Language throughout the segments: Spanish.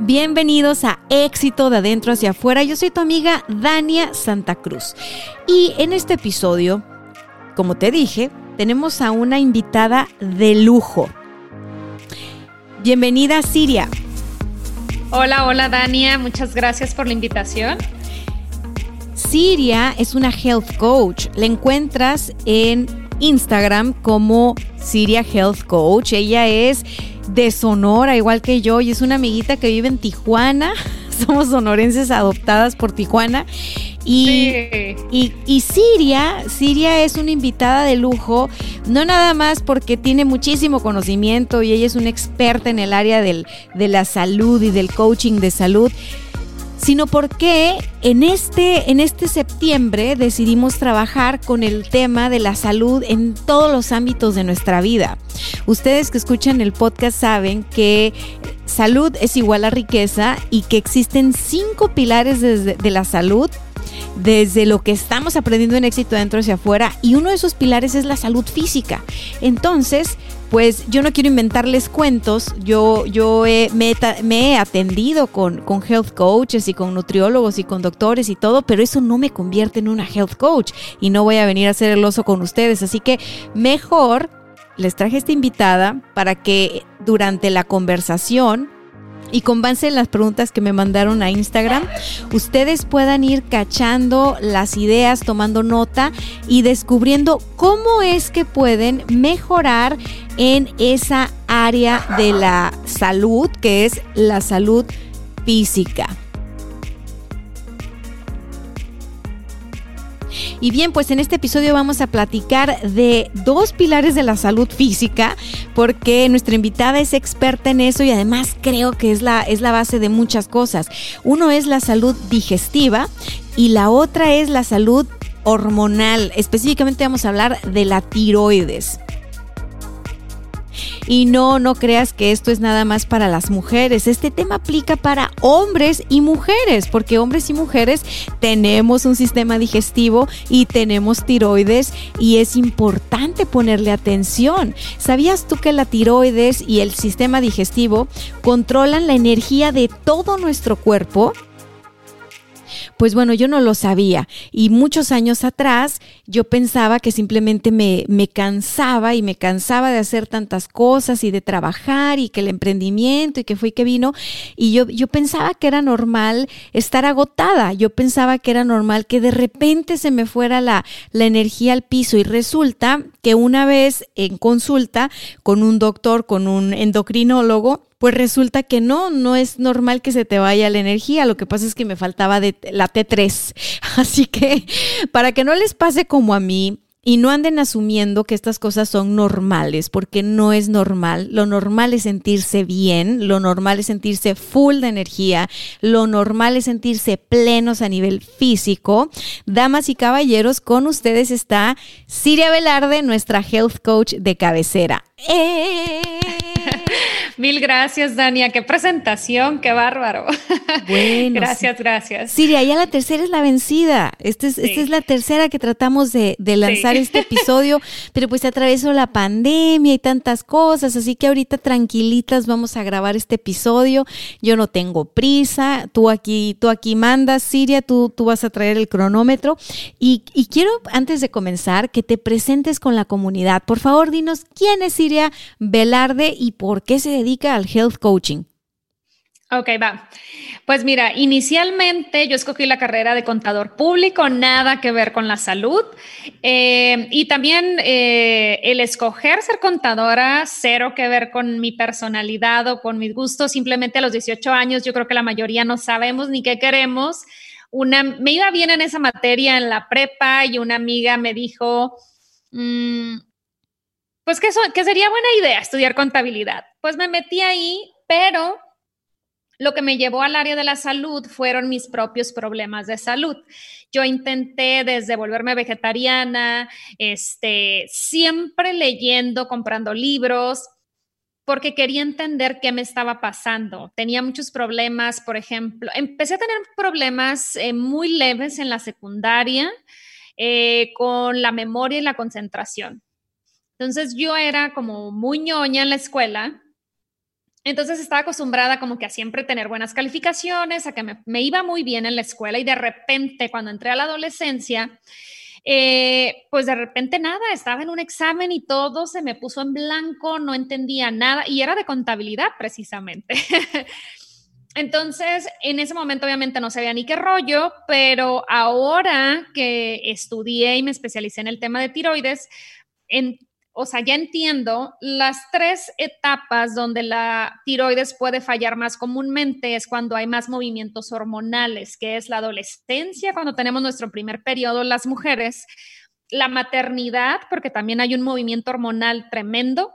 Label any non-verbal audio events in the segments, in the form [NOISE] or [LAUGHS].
Bienvenidos a Éxito de Adentro hacia Afuera. Yo soy tu amiga Dania Santa Cruz. Y en este episodio, como te dije, tenemos a una invitada de lujo. Bienvenida Siria. Hola, hola Dania, muchas gracias por la invitación. Siria es una health coach. La encuentras en Instagram como Siria Health Coach. Ella es de Sonora, igual que yo, y es una amiguita que vive en Tijuana. [LAUGHS] Somos sonorenses adoptadas por Tijuana. Y, y, y, Siria, Siria es una invitada de lujo, no nada más porque tiene muchísimo conocimiento y ella es una experta en el área del, de la salud y del coaching de salud, sino porque en este, en este septiembre decidimos trabajar con el tema de la salud en todos los ámbitos de nuestra vida. Ustedes que escuchan el podcast saben que salud es igual a riqueza y que existen cinco pilares de, de la salud desde lo que estamos aprendiendo en éxito dentro hacia afuera y uno de esos pilares es la salud física. Entonces, pues yo no quiero inventarles cuentos, yo, yo me, he atendido con, con health coaches y con nutriólogos y con doctores y todo, pero eso no me convierte en una health coach y no voy a venir a hacer el oso con ustedes, así que mejor les traje esta invitada para que durante la conversación y con base en las preguntas que me mandaron a Instagram, ustedes puedan ir cachando las ideas, tomando nota y descubriendo cómo es que pueden mejorar en esa área de la salud, que es la salud física. Y bien, pues en este episodio vamos a platicar de dos pilares de la salud física, porque nuestra invitada es experta en eso y además creo que es la, es la base de muchas cosas. Uno es la salud digestiva y la otra es la salud hormonal. Específicamente vamos a hablar de la tiroides. Y no, no creas que esto es nada más para las mujeres. Este tema aplica para hombres y mujeres, porque hombres y mujeres tenemos un sistema digestivo y tenemos tiroides y es importante ponerle atención. ¿Sabías tú que la tiroides y el sistema digestivo controlan la energía de todo nuestro cuerpo? Pues bueno, yo no lo sabía. Y muchos años atrás yo pensaba que simplemente me, me cansaba y me cansaba de hacer tantas cosas y de trabajar y que el emprendimiento y que fue y que vino. Y yo, yo pensaba que era normal estar agotada, yo pensaba que era normal que de repente se me fuera la, la energía al piso. Y resulta que una vez en consulta con un doctor, con un endocrinólogo, pues resulta que no, no es normal que se te vaya la energía, lo que pasa es que me faltaba de la T3. [LAUGHS] Así que para que no les pase como a mí, y no anden asumiendo que estas cosas son normales, porque no es normal. Lo normal es sentirse bien, lo normal es sentirse full de energía, lo normal es sentirse plenos a nivel físico. Damas y caballeros, con ustedes está Siria Velarde, nuestra health coach de cabecera. ¡Eh! Mil gracias, Dania. Qué presentación, qué bárbaro. [LAUGHS] Bueno. gracias, gracias. Siria, ya la tercera es la vencida. Esta es, esta es la tercera que tratamos de, lanzar este episodio, [LAUGHS] pero pues atravesó la pandemia y tantas cosas, así que ahorita tranquilitas vamos a grabar este episodio. Yo no tengo prisa, tú aquí, tú aquí mandas, Siria, tú, tú vas a traer el cronómetro. Y, y quiero, antes de comenzar, que te presentes con la comunidad. Por favor, dinos quién es Siria Velarde y por qué se dedica dedica al health coaching? Ok, va. Pues mira, inicialmente yo escogí la carrera de contador público, nada que ver con la salud. Eh, y también eh, el escoger ser contadora, cero que ver con mi personalidad o con mis gustos. Simplemente a los 18 años yo creo que la mayoría no sabemos ni qué queremos. Una, me iba bien en esa materia en la prepa y una amiga me dijo, mm, pues que, sería buena idea estudiar contabilidad. Pues me metí ahí, pero lo que me llevó al área de la salud fueron mis propios problemas de salud. Yo intenté desde volverme vegetariana, este, siempre leyendo, comprando libros, porque quería entender qué me estaba pasando. Tenía muchos problemas, por ejemplo, empecé a tener problemas eh, muy leves en la secundaria eh, con la memoria y la concentración. Entonces yo era como muy ñoña en la escuela entonces estaba acostumbrada como que a siempre tener buenas calificaciones, a que me, iba muy bien en la escuela y de repente cuando entré a la adolescencia, eh, pues de repente nada, estaba en un examen y todo se me puso en blanco, no entendía nada y era de contabilidad precisamente. [LAUGHS] Entonces, en ese momento obviamente no sabía ni qué rollo, pero ahora que estudié y me especialicé en el tema de tiroides, en, o sea, ya entiendo, las tres etapas donde la tiroides puede fallar más comúnmente es cuando hay más movimientos hormonales, que es la adolescencia, cuando tenemos nuestro primer periodo las mujeres, la maternidad, porque también hay un movimiento hormonal tremendo,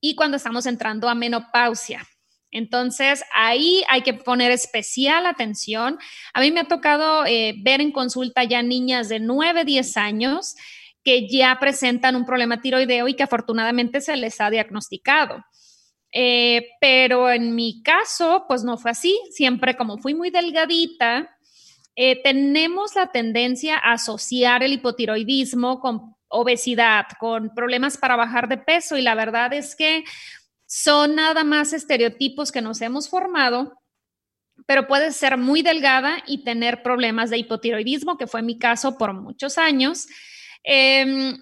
y cuando estamos entrando a menopausia. Entonces, ahí hay que poner especial atención. A mí me ha tocado eh, ver en consulta ya niñas de 9, 10 años que ya presentan un problema tiroideo y que afortunadamente se les ha diagnosticado. Eh, pero en mi caso, pues no fue así. Siempre como fui muy delgadita, eh, tenemos la tendencia a asociar el hipotiroidismo con obesidad, con problemas para bajar de peso y la verdad es que son nada más estereotipos que nos hemos formado pero puedes ser muy delgada y tener problemas de hipotiroidismo, que fue mi caso por muchos años. Em,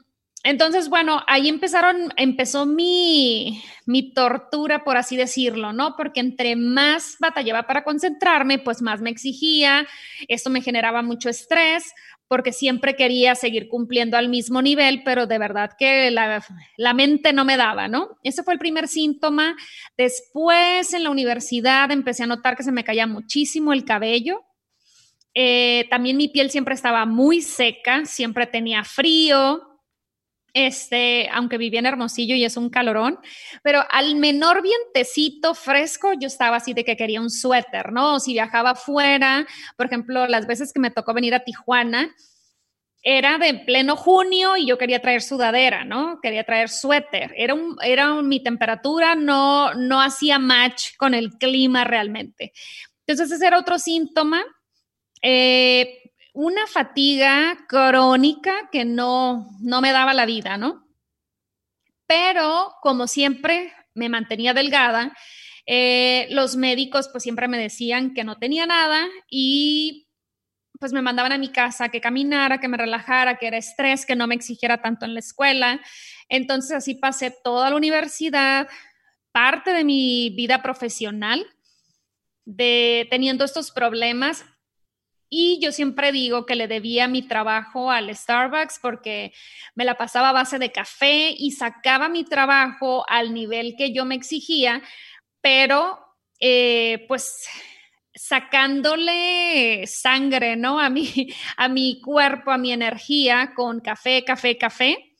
entonces, bueno, ahí empezaron, empezó mi, mi tortura, por así decirlo, ¿no? Porque entre más batallaba para concentrarme, pues más me exigía, esto me generaba mucho estrés, porque siempre quería seguir cumpliendo al mismo nivel, pero de verdad que la, la, mente no me daba, ¿no? Ese fue el primer síntoma. Después en la universidad empecé a notar que se me caía muchísimo el cabello. Eh, también mi piel siempre estaba muy seca, siempre tenía frío, este, aunque vivía en Hermosillo y es un calorón, pero al menor vientecito fresco yo estaba así de que quería un suéter, ¿no? si viajaba fuera, por ejemplo, las veces que me tocó venir a Tijuana, era de pleno junio y yo quería traer sudadera, ¿no? Quería traer suéter. Era, un, era mi temperatura, no, no hacía match con el clima realmente. Entonces ese era otro síntoma eh, una fatiga crónica que no, no me daba la vida, ¿no? Pero como siempre me mantenía delgada, eh, los médicos pues siempre me decían que no tenía nada y pues me mandaban a mi casa que caminara, que me relajara, que era estrés, que no me exigiera tanto en la escuela. Entonces así pasé toda la universidad, parte de mi vida profesional, de teniendo estos problemas y yo siempre digo que le debía mi trabajo al Starbucks porque me la pasaba a base de café y sacaba mi trabajo al nivel que yo me exigía, pero eh, pues sacándole sangre, ¿no? A mi, [LAUGHS] a mi cuerpo, a mi energía con café, café, café.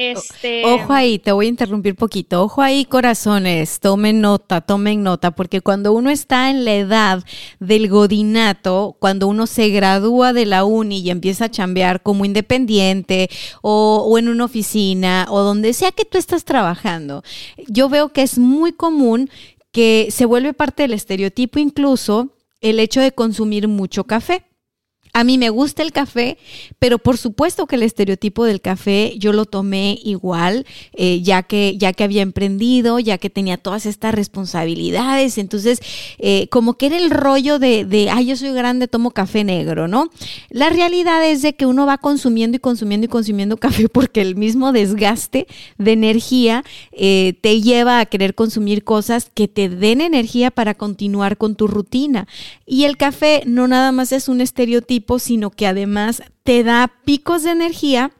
Este... Ojo ahí, te voy a interrumpir poquito. Ojo ahí, corazones, tomen nota, tomen nota, porque cuando uno está en la edad del godinato, cuando uno se gradúa de la uni y empieza a chambear como independiente o, o en una oficina o donde sea que tú estás trabajando, yo veo que es muy común que se vuelve parte del estereotipo incluso el hecho de consumir mucho café. A mí me gusta el café, pero por supuesto que el estereotipo del café yo lo tomé igual, eh, ya, que, ya que había emprendido, ya que tenía todas estas responsabilidades. Entonces, eh, como que era el rollo de, de, ay, yo soy grande, tomo café negro, ¿no? La realidad es de que uno va consumiendo y consumiendo y consumiendo [LAUGHS] café porque el mismo desgaste de energía eh, te lleva a querer consumir cosas que te den energía para continuar con tu rutina. Y el café no nada más es un estereotipo, sino que además te da picos de energía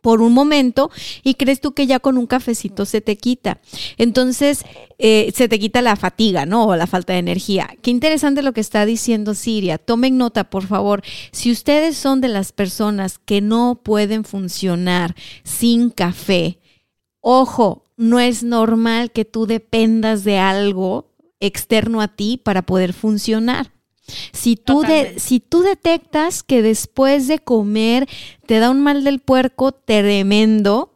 por un momento y crees tú que ya con un cafecito se te quita. Entonces, eh, se te quita la fatiga, ¿no? O la falta de energía. Qué interesante lo que está diciendo Siria. Tomen nota, por favor. Si ustedes son de las personas que no pueden funcionar sin café, Ojo, no es normal que tú dependas de algo externo a ti para poder funcionar. Si tú, si tú detectas que después de comer te da un mal del puerco tremendo,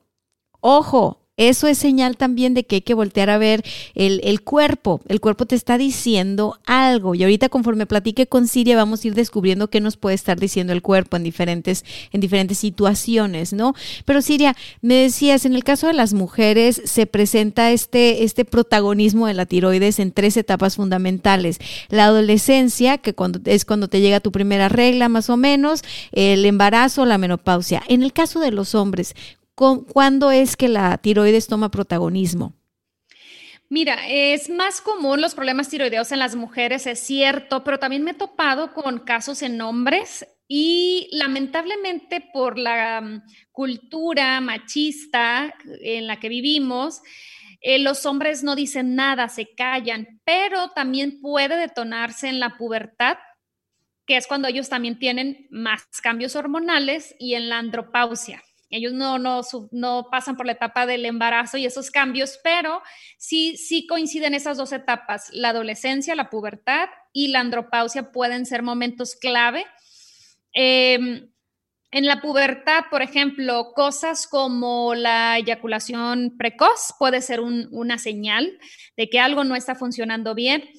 ojo, eso es señal también de que hay que voltear a ver el, cuerpo. El cuerpo te está diciendo algo. Y ahorita conforme platique con Siria vamos a ir descubriendo qué nos puede estar diciendo el cuerpo en diferentes, en diferentes situaciones, ¿no? Pero Siria, me decías, en el caso de las mujeres se presenta este, este protagonismo de la tiroides en tres etapas fundamentales. La adolescencia, que cuando, es cuando te llega tu primera regla más o menos, el embarazo, la menopausia. En el caso de los hombres, ¿cuándo es que la tiroides toma protagonismo? Mira, es más común los problemas tiroideos en las mujeres, es cierto, pero también me he topado con casos en hombres y lamentablemente por la mm, cultura machista en la que vivimos, eh, los hombres no dicen nada, se callan, pero también puede detonarse en la pubertad, que es cuando ellos también tienen más cambios hormonales y en la andropausia. Ellos no, no, no pasan por la etapa del embarazo y esos cambios, pero sí, sí coinciden esas dos etapas. La adolescencia, la pubertad y la andropausia pueden ser momentos clave. Em, en la pubertad, por ejemplo, cosas como la eyaculación precoz puede ser una señal de que algo no está funcionando bien.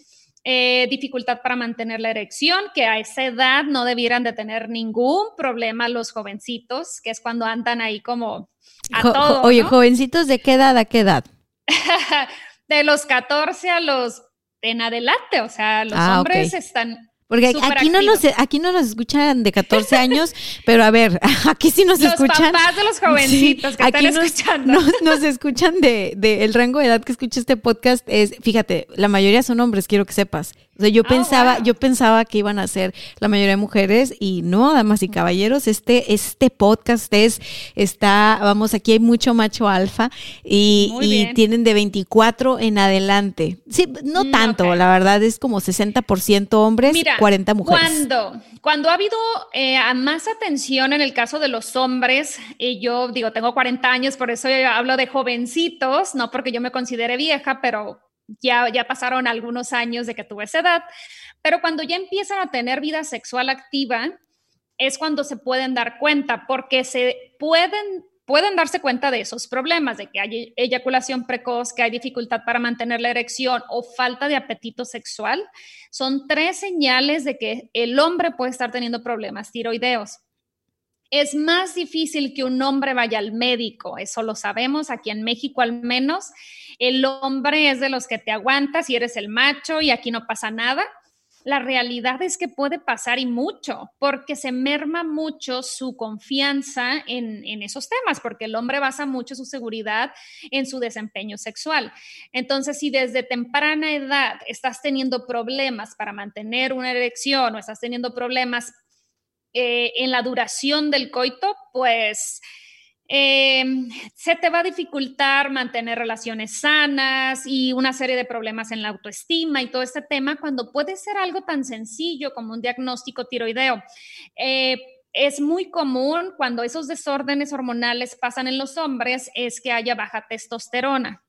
Eh, dificultad para mantener la erección, que a esa edad no debieran de tener ningún problema los jovencitos, que es cuando andan ahí como a Oye, jovencitos, ¿de qué edad a qué edad? [LAUGHS] de los 14 a los en adelante, o sea, los ah, hombres están porque aquí no, nos, aquí no nos escuchan de 14 años, [LAUGHS] pero a ver, [LAUGHS] aquí sí nos escuchan. Los papás de los jovencitos que están escuchando. Nos, escuchan de, de, el rango de edad que escucha este podcast es, fíjate, la mayoría son hombres, quiero que sepas. O sea, yo ah, pensaba, yo pensaba que iban a ser la mayoría de mujeres y no, damas y caballeros, este, este podcast es, está, vamos, aquí hay mucho macho alfa y, tienen de 24 en adelante. Sí, no mm, tanto, la verdad es como 60% hombres, 40 mujeres. Cuando, cuando ha habido eh, más atención en el caso de los hombres, y yo digo, tengo 40 años, por eso hablo de jovencitos, no porque yo me considere vieja, pero ya, ya pasaron algunos años de que tuve esa edad, pero cuando ya empiezan a tener vida sexual activa, es cuando se pueden dar cuenta, porque se pueden, pueden darse cuenta de esos problemas, de que hay eyaculación precoz, que hay dificultad para mantener la erección o falta de apetito sexual. Son tres señales de que el hombre puede estar teniendo problemas tiroideos. Es más difícil que un hombre vaya al médico, eso lo sabemos, aquí en México al menos. El hombre es de los que te aguantas y eres el macho y aquí no pasa nada. La realidad es que puede pasar y mucho, porque se merma mucho su confianza en, esos temas, porque el hombre basa mucho su seguridad en su desempeño sexual. Entonces, si desde temprana edad estás teniendo problemas para mantener una erección o estás teniendo problemas eh, en la duración del coito, pues eh, se te va a dificultar mantener relaciones sanas y una serie de problemas en la autoestima y todo este tema cuando puede ser algo tan sencillo como un diagnóstico tiroideo. Eh, es muy común cuando esos desórdenes hormonales pasan en los hombres es que haya baja testosterona.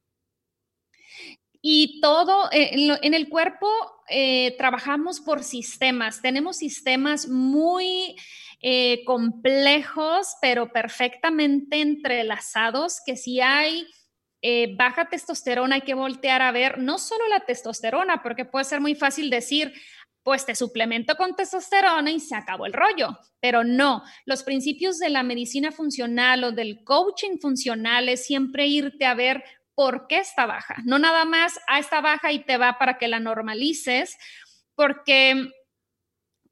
Y todo en, el cuerpo eh, trabajamos por sistemas. Tenemos sistemas muy eh, complejos, pero perfectamente entrelazados, que si hay eh, baja testosterona hay que voltear a ver no solo la testosterona, porque puede ser muy fácil decir, pues te suplemento con testosterona y se acabó el rollo. Pero no, los principios de la medicina funcional o del coaching funcional es siempre irte a ver por qué está baja. No nada más, a ah, está baja y te va para que la normalices, porque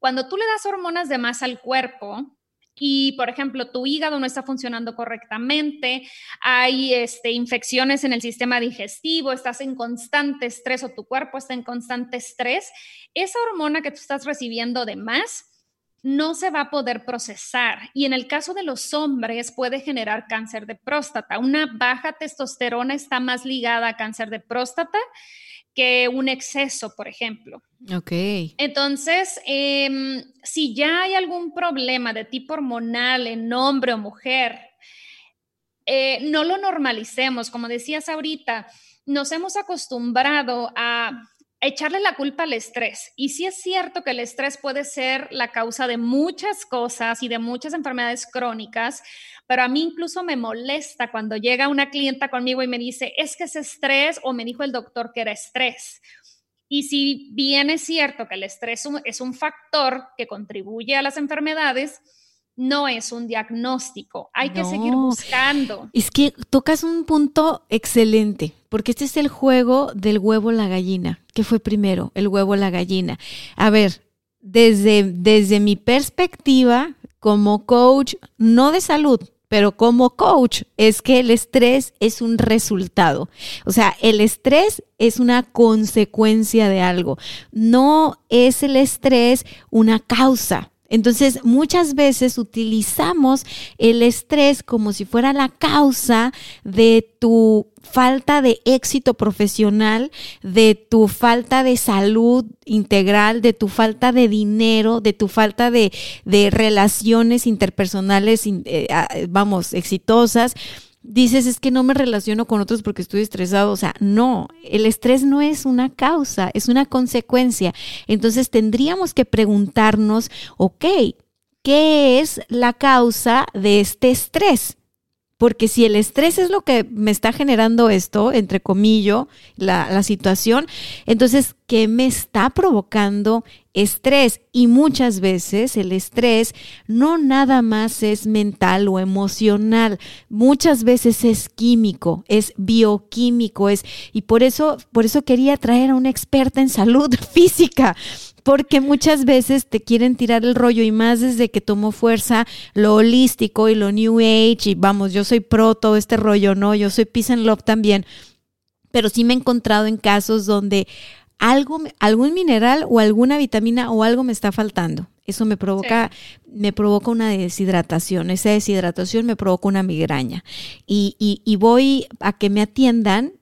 cuando tú le das hormonas de más al cuerpo, y, por ejemplo, tu hígado no está funcionando correctamente, hay este, infecciones en el sistema digestivo, estás en constante estrés o tu cuerpo está en constante estrés, esa hormona que tú estás recibiendo de más no se va a poder procesar y en el caso de los hombres puede generar cáncer de próstata. Una baja testosterona está más ligada a cáncer de próstata que un exceso, por ejemplo. Ok. Entonces, em, si ya hay algún problema de tipo hormonal en hombre o mujer, eh, no lo normalicemos, como decías ahorita, nos hemos acostumbrado a echarle la culpa al estrés. Y sí es cierto que el estrés puede ser la causa de muchas cosas y de muchas enfermedades crónicas, pero a mí incluso me molesta cuando llega una clienta conmigo y me dice, es que es estrés o me dijo el doctor que era estrés. Y si bien es cierto que el estrés es un factor que contribuye a las enfermedades, no es un diagnóstico. Hay que seguir buscando. Es que tocas un punto excelente, porque este es el juego del huevo la gallina. ¿Qué fue primero? El huevo la gallina. A ver, desde, desde mi perspectiva como coach, no de salud, pero como coach, es que el estrés es un resultado. O sea, el estrés es una consecuencia de algo. No es el estrés una causa. Entonces, muchas veces utilizamos el estrés como si fuera la causa de tu falta de éxito profesional, de tu falta de salud integral, de tu falta de dinero, de tu falta de, relaciones interpersonales, eh, vamos, exitosas dices es que no me relaciono con otros porque estoy estresado. O sea, no, el estrés no es una causa, es una consecuencia. Entonces tendríamos que preguntarnos, ok, ¿qué es la causa de este estrés? Porque si el estrés es lo que me está generando esto, entre comillas, la, situación, entonces, ¿qué me está provocando estrés? Y muchas veces el estrés no nada más es mental o emocional, muchas veces es químico, es bioquímico, es, y por eso, por eso quería traer a una experta en salud [LAUGHS] física, porque muchas veces te quieren tirar el rollo y más desde que tomó fuerza lo holístico y lo New Age y vamos, yo soy pro todo este rollo, ¿no? Yo soy Peace and Love también, pero sí me he encontrado en casos donde algo, algún mineral o alguna vitamina o algo me está faltando. Eso me provoca, me provoca una deshidratación. Esa deshidratación me provoca una migraña. Y, y, y voy a que me atiendan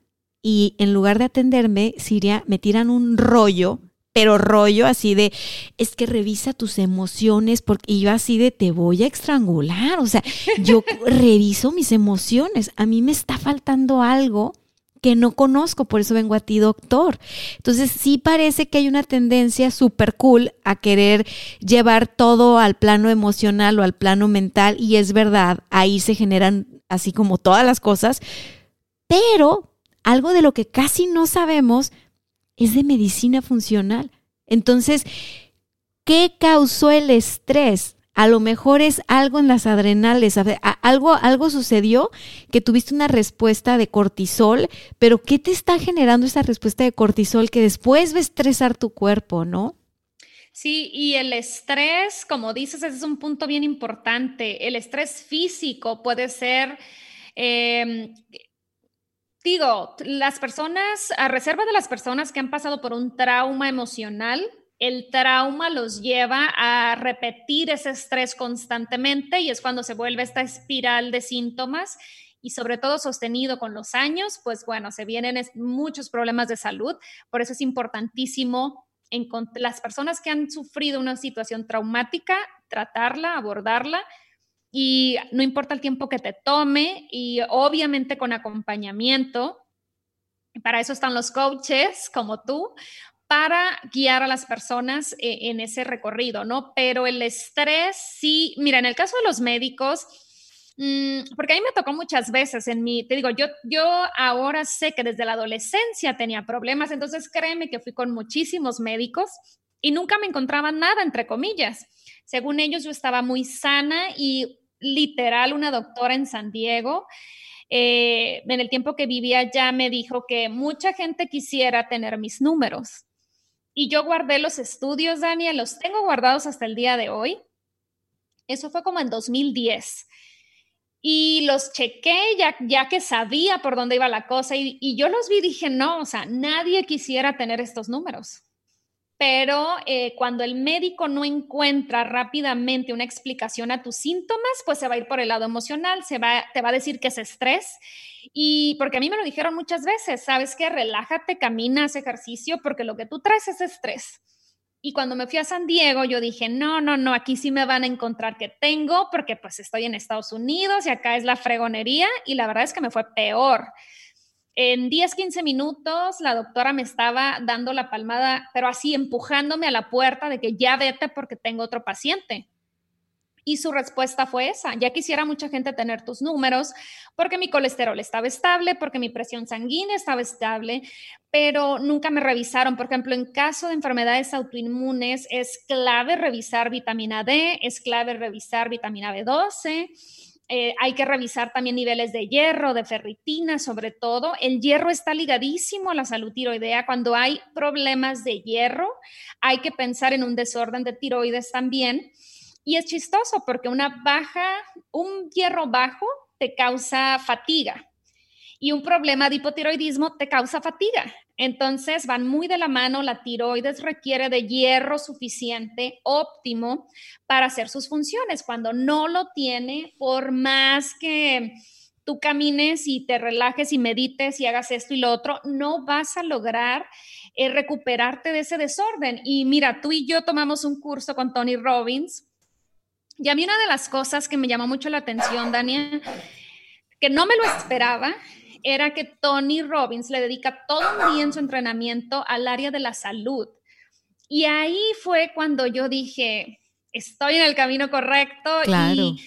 y en lugar de atenderme, Siria, me tiran un rollo pero rollo así de, es que revisa tus emociones, porque yo así de, te voy a estrangular, o sea, yo [LAUGHS] reviso mis emociones, a mí me está faltando algo que no conozco, por eso vengo a ti, doctor. Entonces, sí parece que hay una tendencia súper cool a querer llevar todo al plano emocional o al plano mental, y es verdad, ahí se generan así como todas las cosas, pero algo de lo que casi no sabemos es de medicina funcional. Entonces, ¿qué causó el estrés? A lo mejor es algo en las adrenales, algo, algo sucedió que tuviste una respuesta de cortisol, pero ¿qué te está generando esa respuesta de cortisol que después va a estresar tu cuerpo, no? Sí, y el estrés, como dices, ese es un punto bien importante. El estrés físico puede ser em, digo, las personas, a reserva de las personas que han pasado por un trauma emocional, el trauma los lleva a repetir ese estrés constantemente y es cuando se vuelve esta espiral de síntomas y sobre todo sostenido con los años, pues bueno, se vienen muchos problemas de salud. Por eso es importantísimo las personas que han sufrido una situación traumática, tratarla, abordarla y no importa el tiempo que te tome y obviamente con acompañamiento. Para eso están los coaches como tú, para guiar a las personas eh, en ese recorrido, ¿no? Pero el estrés, sí, mira, en el caso de los médicos, mm, porque a mí me tocó muchas veces en mi, te digo, yo, yo ahora sé que desde la adolescencia tenía problemas, entonces créeme que fui con muchísimos médicos y nunca me encontraban nada, entre comillas. Según ellos, yo estaba muy sana y literal una doctora en San Diego. Eh, en el tiempo que vivía allá me dijo que mucha gente quisiera tener mis números. Y yo guardé los estudios, Daniel, los tengo guardados hasta el día de hoy. Eso fue como en 2010. Y los chequé ya, ya que sabía por dónde iba la cosa y, y yo los vi y dije, no, o sea, nadie quisiera tener estos números pero eh, cuando el médico no encuentra rápidamente una explicación a tus síntomas, pues se va a ir por el lado emocional, se va, te va a decir que es estrés. Y porque a mí me lo dijeron muchas veces, sabes que relájate, camina, haz ejercicio, porque lo que tú traes es estrés. Y cuando me fui a San Diego, yo dije, no, no, no, aquí sí me van a encontrar que tengo, porque pues estoy en Estados Unidos y acá es la fregonería y la verdad es que me fue peor. En 10, 15 minutos, la doctora me estaba dando la palmada, pero así empujándome a la puerta de que ya vete porque tengo otro paciente. Y su respuesta fue esa, ya quisiera mucha gente tener tus números, porque mi colesterol estaba estable, porque mi presión sanguínea estaba estable, pero nunca me revisaron. Por ejemplo, en caso de enfermedades autoinmunes, es clave revisar vitamina D, es clave revisar vitamina B12. Eh, hay que revisar también niveles de hierro, de ferritina, sobre todo. El hierro está ligadísimo a la salud tiroidea. Cuando hay problemas de hierro, hay que pensar en un desorden de tiroides también. Y es chistoso porque una baja, un hierro bajo te causa fatiga y un problema de hipotiroidismo te causa fatiga. Entonces van muy de la mano, la tiroides requiere de hierro suficiente, óptimo, para hacer sus funciones. Cuando no lo tiene, por más que tú camines y te relajes y medites y hagas esto y lo otro, no vas a lograr eh, recuperarte de ese desorden. Y mira, tú y yo tomamos un curso con Tony Robbins y a mí una de las cosas que me llamó mucho la atención, Daniel, que no me lo esperaba, era que Tony Robbins le dedica todo un día en su entrenamiento al área de la salud. Y ahí fue cuando yo dije, estoy en el camino correcto. Claro. Y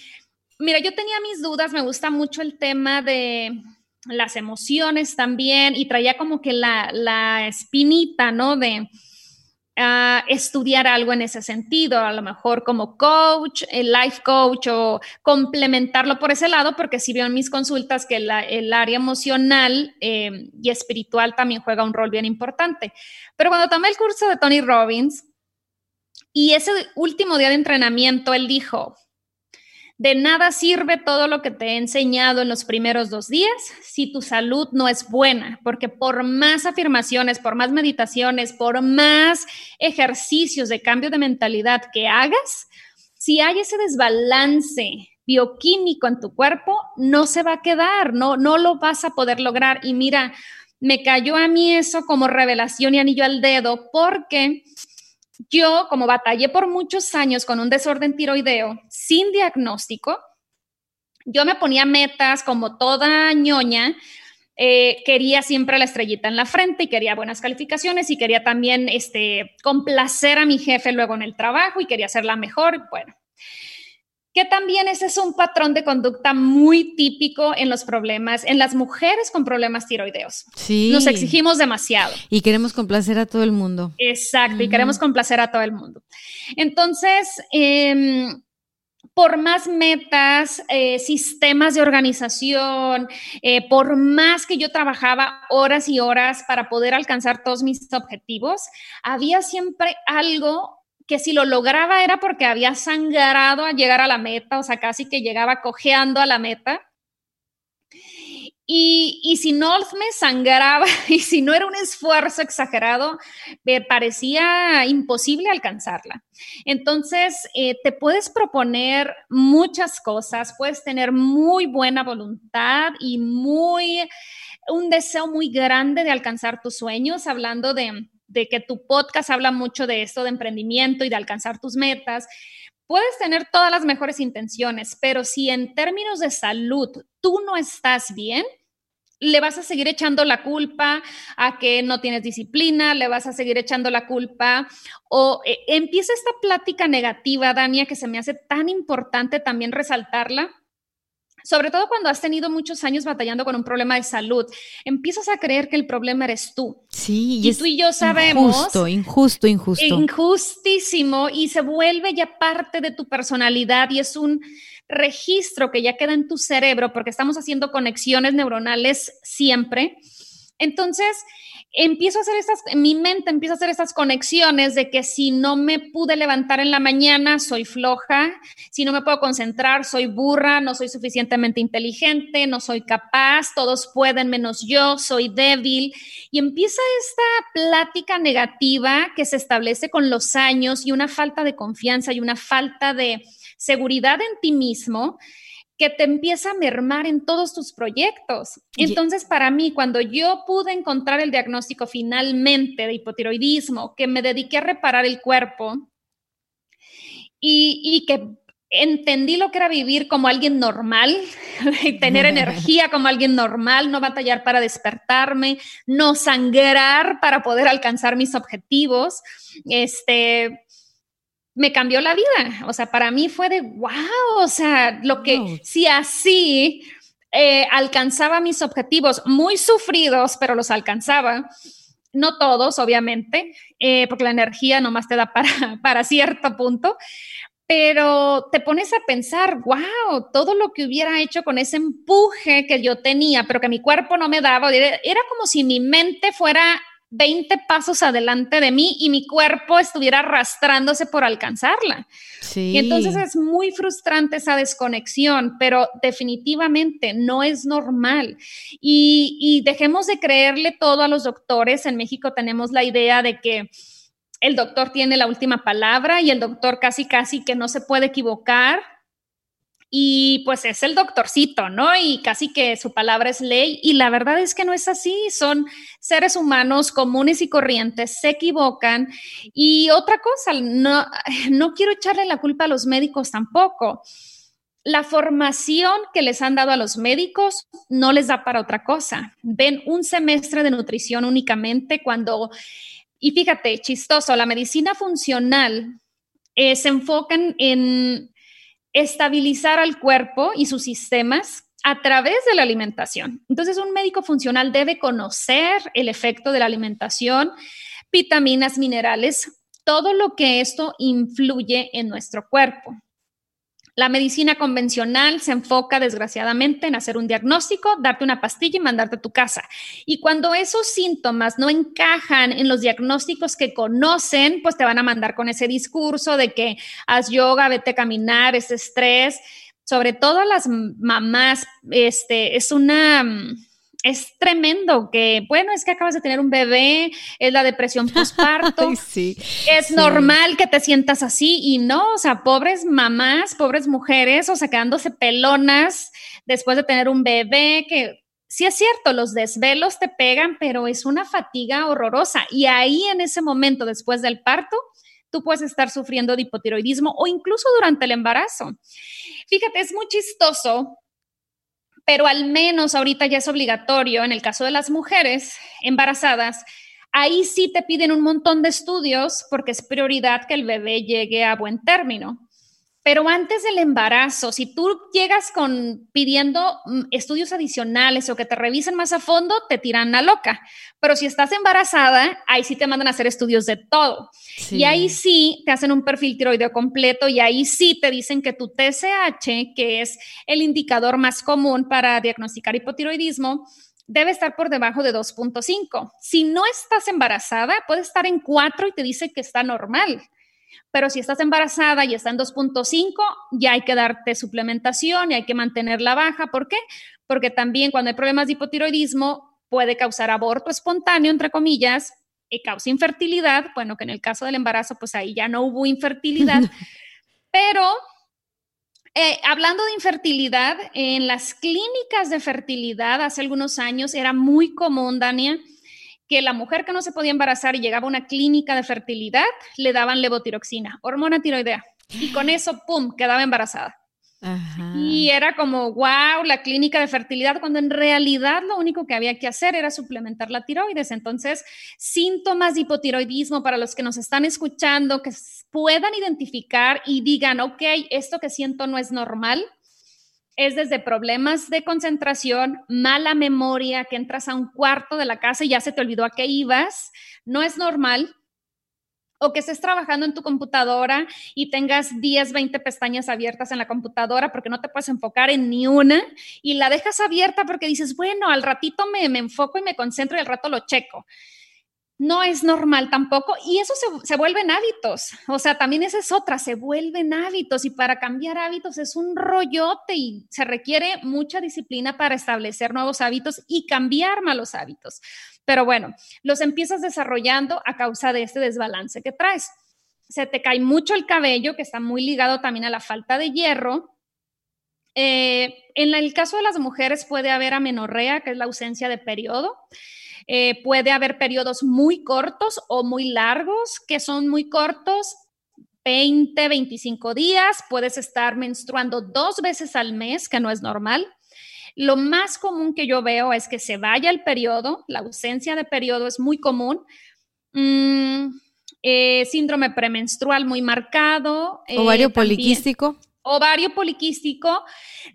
mira, yo tenía mis dudas, me gusta mucho el tema de las emociones también y traía como que la, la espinita, ¿no? De estudiar algo en ese sentido, a lo mejor como coach, el life coach o complementarlo por ese lado, porque si veo en mis consultas que el área emocional eh, y espiritual también juega un rol bien importante. Pero cuando tomé el curso de Tony Robbins y ese último día de entrenamiento, él dijo, de nada sirve todo lo que te he enseñado en los primeros dos días si tu salud no es buena, porque por más afirmaciones, por más meditaciones, por más ejercicios de cambio de mentalidad que hagas, si hay ese desbalance bioquímico en tu cuerpo, no se va a quedar, no, no lo vas a poder lograr. Y mira, me cayó a mí eso como revelación y anillo al dedo, porque yo, como batallé por muchos años con un desorden tiroideo sin diagnóstico, yo me ponía metas como toda ñoña. Eh, quería siempre la estrellita en la frente y quería buenas calificaciones y quería también este, complacer a mi jefe luego en el trabajo y quería ser la mejor. Bueno, que también ese es un patrón de conducta muy típico en los problemas, en las mujeres con problemas tiroideos. Sí. Nos exigimos demasiado. Y queremos complacer a todo el mundo. Exacto, y queremos complacer a todo el mundo. Entonces, em, por más metas, eh, sistemas de organización, eh, por más que yo trabajaba horas y horas para poder alcanzar todos mis objetivos, había siempre algo que si lo lograba era porque había sangrado a llegar a la meta, o sea, casi que llegaba cojeando a la meta. Y, si no me sangraba [LAUGHS] y si no era un esfuerzo exagerado, me parecía imposible alcanzarla. Entonces, eh, te puedes proponer muchas cosas, puedes tener muy buena voluntad y muy, un deseo muy grande de alcanzar tus sueños, hablando de, de que tu podcast habla mucho de esto de emprendimiento y de alcanzar tus metas. Puedes tener todas las mejores intenciones, pero si en términos de salud tú no estás bien, le vas a seguir echando la culpa a que no tienes disciplina, le vas a seguir echando la culpa o eh, empieza esta plática negativa, Dania, que se me hace tan importante también resaltarla sobre todo cuando has tenido muchos años batallando con un problema de salud, empiezas a creer que el problema eres tú. Sí, y, tú y yo sabemos. Injusto, injusto, injusto. Injustísimo y se vuelve ya parte de tu personalidad y es un registro que ya queda en tu cerebro porque estamos haciendo conexiones neuronales siempre. Entonces, empiezo a hacer estas, mi mente empieza a hacer estas conexiones de que si no me pude levantar en la mañana, soy floja, si no me puedo concentrar, soy burra, no soy suficientemente inteligente, no soy capaz, todos pueden menos yo, soy débil. Y empieza esta plática negativa que se establece con los años y una falta de confianza y una falta de seguridad en ti mismo que te empieza a mermar en todos tus proyectos. Entonces, para mí, cuando yo pude encontrar el diagnóstico finalmente de hipotiroidismo, que me dediqué a reparar el cuerpo y, y que entendí lo que era vivir como alguien normal, [LAUGHS] tener energía como alguien normal, no batallar para despertarme, no sangrar para poder alcanzar mis objetivos. Este, me cambió la vida. O sea, para mí fue de wow, o sea, lo que si así eh, alcanzaba mis objetivos muy sufridos, pero los alcanzaba. No todos, obviamente, eh, porque la energía nomás te da para, [LAUGHS] para cierto punto, pero te pones a pensar, wow, todo lo que hubiera hecho con ese empuje que yo tenía, pero que mi cuerpo no me daba, era como si mi mente fuera 20 pasos adelante de mí y mi cuerpo estuviera arrastrándose por alcanzarla. Sí. Y entonces es muy frustrante esa desconexión, pero definitivamente no es normal. Y, y dejemos de creerle todo a los doctores. En México tenemos la idea de que el doctor tiene la última palabra y el doctor casi, casi que no se puede equivocar y pues es el doctorcito, ¿no? Y casi que su palabra es ley y la verdad es que no es así, son seres humanos comunes y corrientes, se equivocan y otra cosa, no, [LAUGHS] no quiero echarle la culpa a los médicos tampoco. La formación que les han dado a los médicos no les da para otra cosa. Ven un semestre de nutrición únicamente cuando, y fíjate, chistoso, la medicina funcional eh, se enfocan en estabilizar al cuerpo y sus sistemas a través de la alimentación. Entonces, un médico funcional debe conocer el efecto de la alimentación, vitaminas, minerales, todo lo que esto influye en nuestro cuerpo. La medicina convencional se enfoca, desgraciadamente, en hacer un diagnóstico, darte una pastilla y mandarte a tu casa. Y cuando esos síntomas no encajan en los diagnósticos que conocen, pues te van a mandar con ese discurso de que haz yoga, vete a caminar, es estrés. Sobre todo las mamás, este, es una es tremendo que, bueno, es que acabas de tener un bebé, es la depresión [LAUGHS] postparto, sí, es normal que te sientas así y no, o sea, pobres mamás, pobres mujeres, o sea, quedándose pelonas después de tener un bebé, que sí es cierto, los desvelos te pegan, pero es una fatiga horrorosa y ahí en ese momento, después del parto, tú puedes estar sufriendo de hipotiroidismo o incluso durante el embarazo. Fíjate, es muy chistoso pero al menos ahorita ya es obligatorio en el caso de las mujeres embarazadas. Ahí sí te piden un montón de estudios porque es prioridad que el bebé llegue a buen término. Pero antes del embarazo, si tú llegas con pidiendo mm, estudios adicionales o que te revisen más a fondo, te tiran a loca. Pero si estás embarazada, ahí sí te mandan a hacer estudios de todo. Y ahí sí te hacen un perfil tiroideo completo y ahí sí te dicen que tu TSH, que es el indicador más común para diagnosticar hipotiroidismo, debe estar por debajo de 2.5. Si no estás embarazada, puede estar en 4 y te dice que está normal. Pero si estás embarazada y está en 2.5, ya hay que darte suplementación y hay que mantenerla baja. ¿Por qué? Porque también cuando hay problemas de hipotiroidismo puede causar aborto espontáneo, entre comillas, y causa infertilidad. Bueno, que en el caso del embarazo, pues ahí ya no hubo infertilidad. [LAUGHS] Pero eh, hablando de infertilidad, en las clínicas de fertilidad hace algunos años era muy común, Dania, que la mujer que no se podía embarazar y llegaba a una clínica de fertilidad, le daban levotiroxina, hormona tiroidea, y con eso, ¡pum!, quedaba embarazada. Y era como, wow, la clínica de fertilidad, cuando en realidad lo único que había que hacer era suplementar la tiroides. Entonces, síntomas de hipotiroidismo para los que nos están escuchando, que puedan identificar y digan, ok, esto que siento no es normal, es desde problemas de concentración, mala memoria, que entras a un cuarto de la casa y ya se te olvidó a qué ibas, no es normal. O que estés trabajando en tu computadora y tengas 10, 20 pestañas abiertas en la computadora porque no te puedes enfocar en ni una y la dejas abierta porque dices, bueno, al ratito me, me enfoco y me concentro y al rato lo checo no es normal tampoco y eso se, vuelven hábitos. O sea, también esa es otra, se vuelven hábitos y para cambiar hábitos es un rollote y se requiere mucha disciplina para establecer nuevos hábitos y cambiar malos hábitos. Pero bueno, los empiezas desarrollando a causa de este desbalance que traes. Se te cae mucho el cabello, que está muy ligado también a la falta de hierro Eh, en el caso de las mujeres puede haber amenorrea, que es la ausencia de periodo. Eh, puede haber periodos muy cortos o muy largos, que son muy cortos, 20, 25 días. Puedes estar menstruando dos veces al mes, que no es normal. Lo más común que yo veo es que se vaya el periodo, la ausencia de periodo es muy común. Mm, eh, síndrome premenstrual muy marcado. Ovario poliquístico ovario poliquístico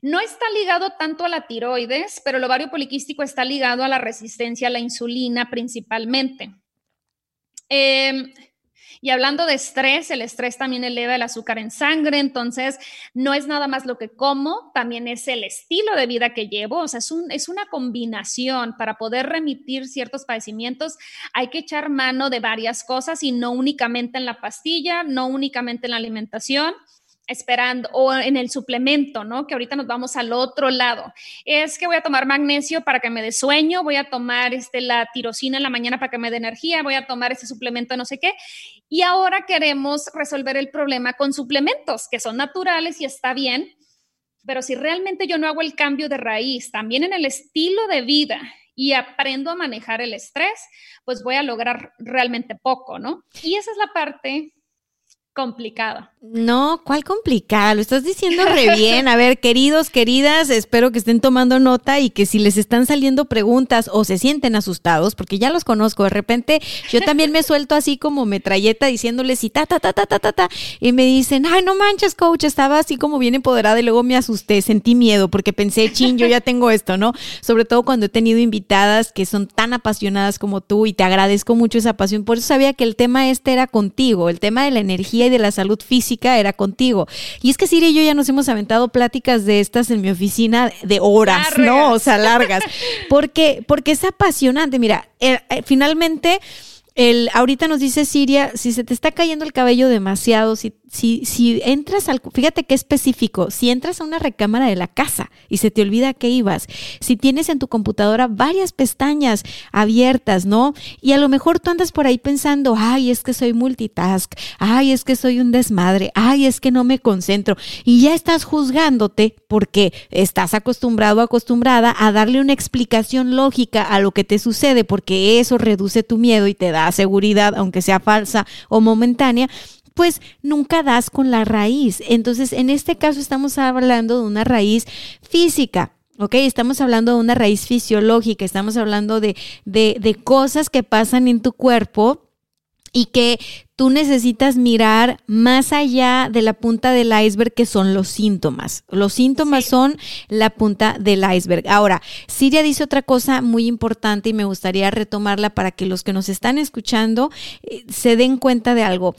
no está ligado tanto a la tiroides, pero el ovario poliquístico está ligado a la resistencia a la insulina principalmente. Em, y hablando de estrés, el estrés también eleva el azúcar en sangre, entonces no es nada más lo que como, también es el estilo de vida que llevo, o sea, es, un, es una combinación para poder remitir ciertos padecimientos. Hay que echar mano de varias cosas y no únicamente en la pastilla, no únicamente en la alimentación esperando o en el suplemento, ¿no? Que ahorita nos vamos al otro lado. Es que voy a tomar magnesio para que me dé sueño, voy a tomar este, la tirosina en la mañana para que me dé energía, voy a tomar ese suplemento no sé qué. Y ahora queremos resolver el problema con suplementos que son naturales y está bien, pero si realmente yo no hago el cambio de raíz, también en el estilo de vida y aprendo a manejar el estrés, pues voy a lograr realmente poco, ¿no? Y esa es la parte complicada. No, ¿cuál complicada? Lo estás diciendo re bien. A ver, queridos, queridas, espero que estén tomando nota y que si les están saliendo preguntas o se sienten asustados, porque ya los conozco, de repente yo también me suelto así como metralleta diciéndoles y ta, ta, ta, ta, ta, ta, ta, y me dicen, ay, no manches, coach, estaba así como bien empoderada y luego me asusté, sentí miedo porque pensé, chin, yo ya tengo esto, ¿no? Sobre todo cuando he tenido invitadas que son tan apasionadas como tú y te agradezco mucho esa pasión. Por eso sabía que el tema este era contigo, el tema de la energía y de la salud física era contigo. Y es que Siri y yo ya nos hemos aventado pláticas de estas en mi oficina de horas, ¿no? O sea, largas. [LAUGHS] Porque, porque es apasionante. Mira, eh, eh, finalmente el, ahorita nos dice Siria, si se te está cayendo el cabello demasiado, si, si, si entras al, fíjate qué específico, si entras a una recámara de la casa y se te olvida que ibas, si tienes en tu computadora varias pestañas abiertas, ¿no? Y a lo mejor tú andas por ahí pensando, ay, es que soy multitask, ay, es que soy un desmadre, ay, es que no me concentro, y ya estás juzgándote porque estás acostumbrado, acostumbrada a darle una explicación lógica a lo que te sucede, porque eso reduce tu miedo y te da seguridad, aunque sea falsa o momentánea, pues nunca das con la raíz. Entonces, en este caso estamos hablando de una raíz física. ¿ok? Estamos hablando de una raíz fisiológica, estamos hablando de, de, de cosas que pasan en tu cuerpo y que tú necesitas mirar más allá de la punta del iceberg que son los síntomas. Los síntomas son la punta del iceberg. Ahora, Siria dice otra cosa muy importante y me gustaría retomarla para que los que nos están escuchando eh, se den cuenta de algo.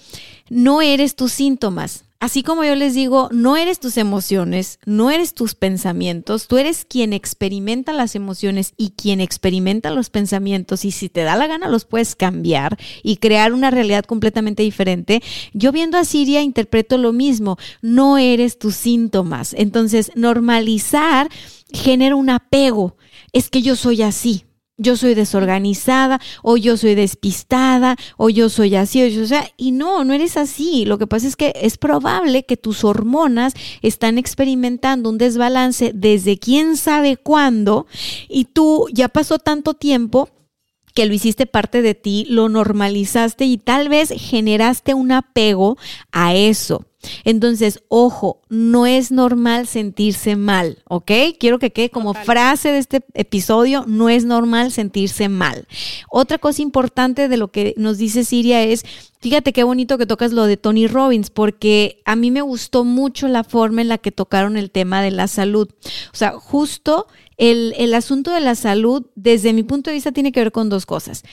No eres tus síntomas Así como yo les digo, no eres tus emociones, no eres tus pensamientos, tú eres quien experimenta las emociones y quien experimenta los pensamientos y si te da la gana los puedes cambiar y crear una realidad completamente diferente. Yo viendo a Siria interpreto lo mismo, no eres tus síntomas. Entonces, normalizar genera un apego. Es que yo soy así, yo soy desorganizada o yo soy despistada o yo soy así, o, sea, y no, no eres así. Lo que pasa es que es probable que tus hormonas están experimentando un desbalance desde quién sabe cuándo y tú ya pasó tanto tiempo que lo hiciste parte de ti, lo normalizaste y tal vez generaste un apego a eso. Entonces, ojo, no es normal sentirse mal, ¿ok? Quiero que quede como frase de este episodio, no es normal sentirse mal. Otra cosa importante de lo que nos dice Siria es, fíjate qué bonito que tocas lo de Tony Robbins, porque a mí me gustó mucho la forma en la que tocaron el tema de la salud. O sea, justo el, el, asunto de la salud, desde mi punto de vista, tiene que ver con dos cosas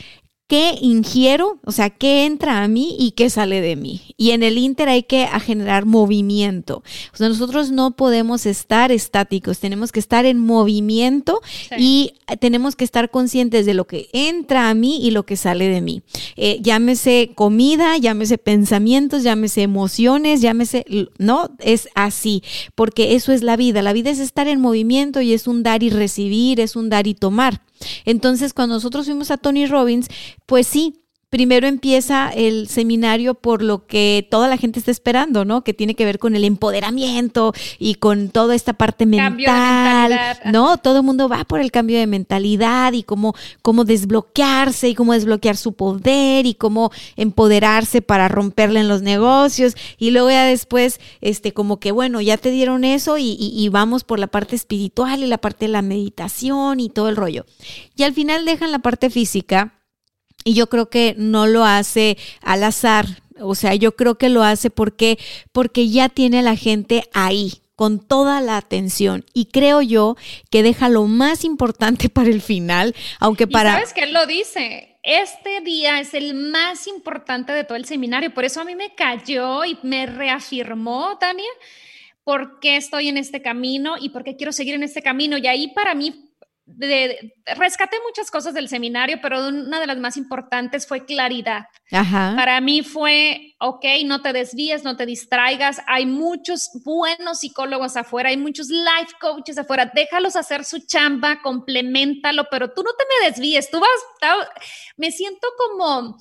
qué ingiero, o sea, qué entra a mí y qué sale de mí. Y en el Inter hay que generar movimiento. O sea, nosotros no podemos estar estáticos, tenemos que estar en movimiento y tenemos que estar conscientes de lo que entra a mí y lo que sale de mí. Eh, llámese comida, llámese pensamientos, llámese emociones, llámese, no, es así, porque eso es la vida. La vida es estar en movimiento y es un dar y recibir, es un dar y tomar. Entonces, cuando nosotros fuimos a Tony Robbins, pues sí, primero empieza el seminario por lo que toda la gente está esperando, ¿no? Que tiene que ver con el empoderamiento y con toda esta parte mental, ¿no? Todo el mundo va por el cambio de mentalidad y cómo, cómo desbloquearse y cómo desbloquear su poder y cómo empoderarse para romperle en los negocios y luego ya después, este, como que bueno, ya te dieron eso y, y vamos por la parte espiritual y la parte de la meditación y todo el rollo. Y al final dejan la parte física y yo creo que no lo hace al azar. O sea, yo creo que lo hace porque, porque ya tiene a la gente ahí, con toda la atención. Y creo yo que deja lo más importante [LAUGHS] para el final, aunque para... ¿Sabes que él lo dice? Este día es el más importante de todo el seminario. Por eso a mí me cayó y me reafirmó, Tania, por qué estoy en este camino y por qué quiero seguir en este camino. Y ahí para mí de, rescaté muchas cosas del seminario, pero una de las más importantes fue claridad. Para mí fue, ok, no te desvíes, no te distraigas. Hay muchos buenos psicólogos afuera, hay muchos life coaches afuera. Déjalos hacer su chamba, complementalo, pero tú no te me desvíes. Tú vas, me siento como,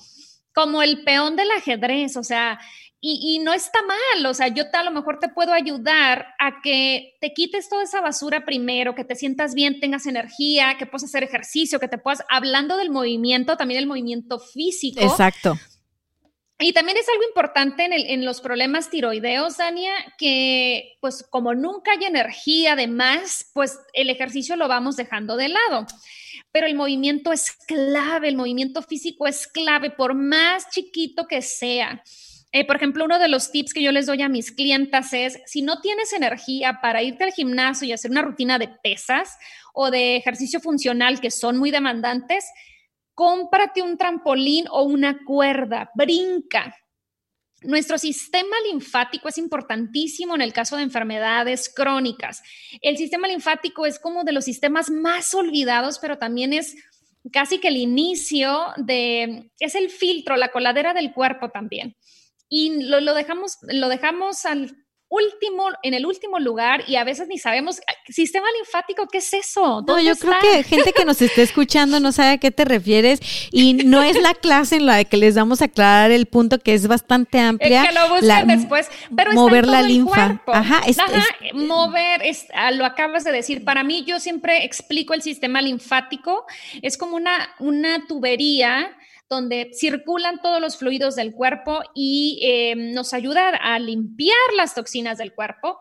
como el peón del ajedrez, o sea, y, no está mal, o sea, yo a lo mejor te puedo ayudar a que te quites toda esa basura primero, que te sientas bien, tengas energía, que puedas hacer ejercicio, que te puedas, hablando del movimiento, también el movimiento físico. Exacto. Y también es algo importante en, en, los problemas tiroideos, Dania, que pues como nunca hay energía además, pues el ejercicio lo vamos dejando de lado. Pero el movimiento es clave, el movimiento físico es clave, por más chiquito que sea. Eh, por ejemplo, uno de los tips que yo les doy a mis clientas es, si no tienes energía para irte al gimnasio y hacer una rutina de pesas o de ejercicio funcional que son muy demandantes, cómprate un trampolín o una cuerda, brinca. Nuestro sistema linfático es importantísimo en el caso de enfermedades crónicas. El sistema linfático es como de los sistemas más olvidados, pero también es casi que el inicio de, es el filtro, la coladera del cuerpo también y lo, dejamos, lo dejamos al último, en el último lugar y a veces ni sabemos, sistema linfático, ¿qué es eso? No, yo creo que gente que nos esté escuchando no sabe a qué te refieres y no es la clase en la que les vamos a aclarar el punto que es bastante amplia. Es que lo busquen después, pero mover la linfa. Ajá, mover, es, ah, lo acabas de decir. Para mí, yo siempre explico el sistema linfático, es como una, una tubería donde circulan todos los fluidos del cuerpo y eh, nos ayuda a limpiar las toxinas del cuerpo.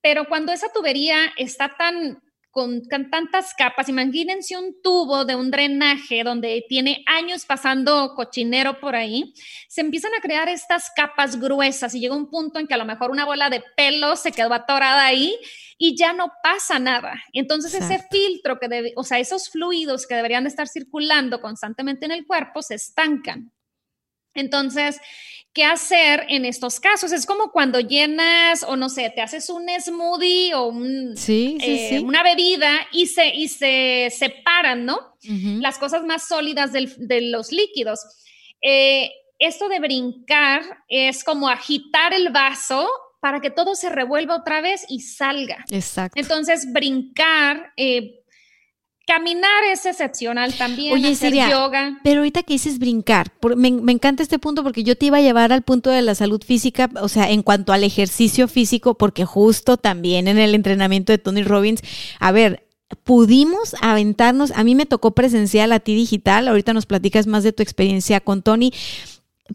Pero cuando esa tubería está tan con, tantas capas, imagínense un tubo de un drenaje donde tiene años pasando cochinero por ahí, se empiezan a crear estas capas gruesas y llega un punto en que a lo mejor una bola de pelo se quedó atorada ahí y ya no pasa nada. Entonces ese filtro que debe, o sea, esos fluidos que deberían de estar circulando constantemente en el cuerpo se estancan. Entonces, ¿qué hacer en estos casos? Es como cuando llenas, o no sé, te haces un smoothie o un, eh, una bebida y se, y se separan, ¿no? Las cosas más sólidas de los líquidos. Eh, esto de brincar es como agitar el vaso para que todo se revuelva otra vez y salga. Exacto. Entonces, brincar, eh, caminar es excepcional también. Oye, hacer yoga. Pero ahorita que dices brincar, me, me, encanta este punto porque yo te iba a llevar al punto de la salud física, o sea, en cuanto al ejercicio físico, porque justo también en el entrenamiento de Tony Robbins, a ver, pudimos aventarnos, a mí me tocó presencial, a ti digital, ahorita nos platicas más de tu experiencia con Tony,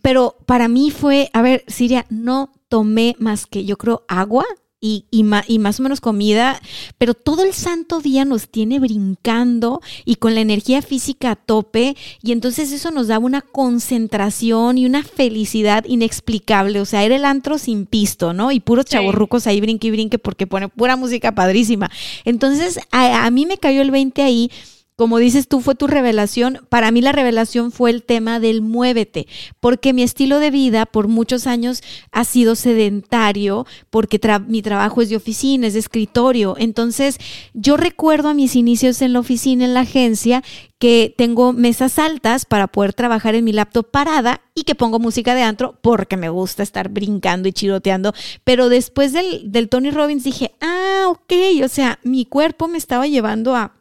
pero para mí fue, a ver, Siria, no tomé más que yo creo agua y, y, más o menos comida, pero todo el santo día nos tiene brincando y con la energía física a tope y entonces eso nos daba una concentración y una felicidad inexplicable, o sea, era el antro sin pisto, ¿no? Y puros chavorrucos ahí brinque y brinque porque pone pura música padrísima. Entonces a, a mí me cayó el 20 ahí como dices tú, fue tu revelación. Para mí la revelación fue el tema del muévete, porque mi estilo de vida por muchos años ha sido sedentario, porque mi trabajo es de oficina, es de escritorio. Entonces, yo recuerdo a mis inicios en la oficina, en la agencia, que tengo mesas altas para poder trabajar en mi laptop parada y que pongo música de antro porque me gusta estar brincando y chiroteando. Pero después del, del Tony Robbins dije, ah, ok, o sea, mi cuerpo me estaba llevando a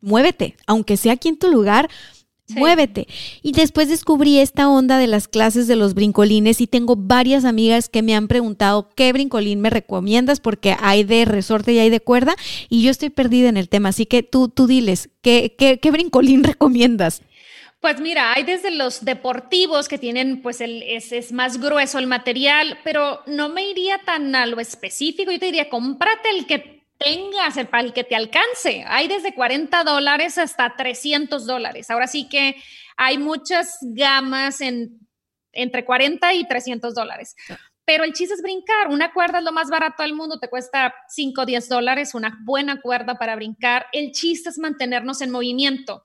muévete, aunque sea aquí en tu lugar, muévete. Y después descubrí esta onda de las clases de los brincolines y tengo varias amigas que me han preguntado qué brincolín me recomiendas porque hay de resorte y hay de cuerda y yo estoy perdida en el tema. Así que tú, tú diles, ¿qué, qué, qué brincolín [LAUGHS] recomiendas? Pues mira, hay desde los deportivos que tienen, pues el, es, es, más grueso el material, pero no me iría tan a lo específico. Yo te diría, cómprate el que tengas, el, para el que te alcance. Hay desde 40 dólares hasta 300 dólares. Ahora sí que hay muchas gamas en, entre 40 y 300 dólares. Pero el chiste es brincar. Una cuerda es lo más barato del mundo, te cuesta 5 o 10 dólares, una buena cuerda para brincar. El chiste es mantenernos en movimiento.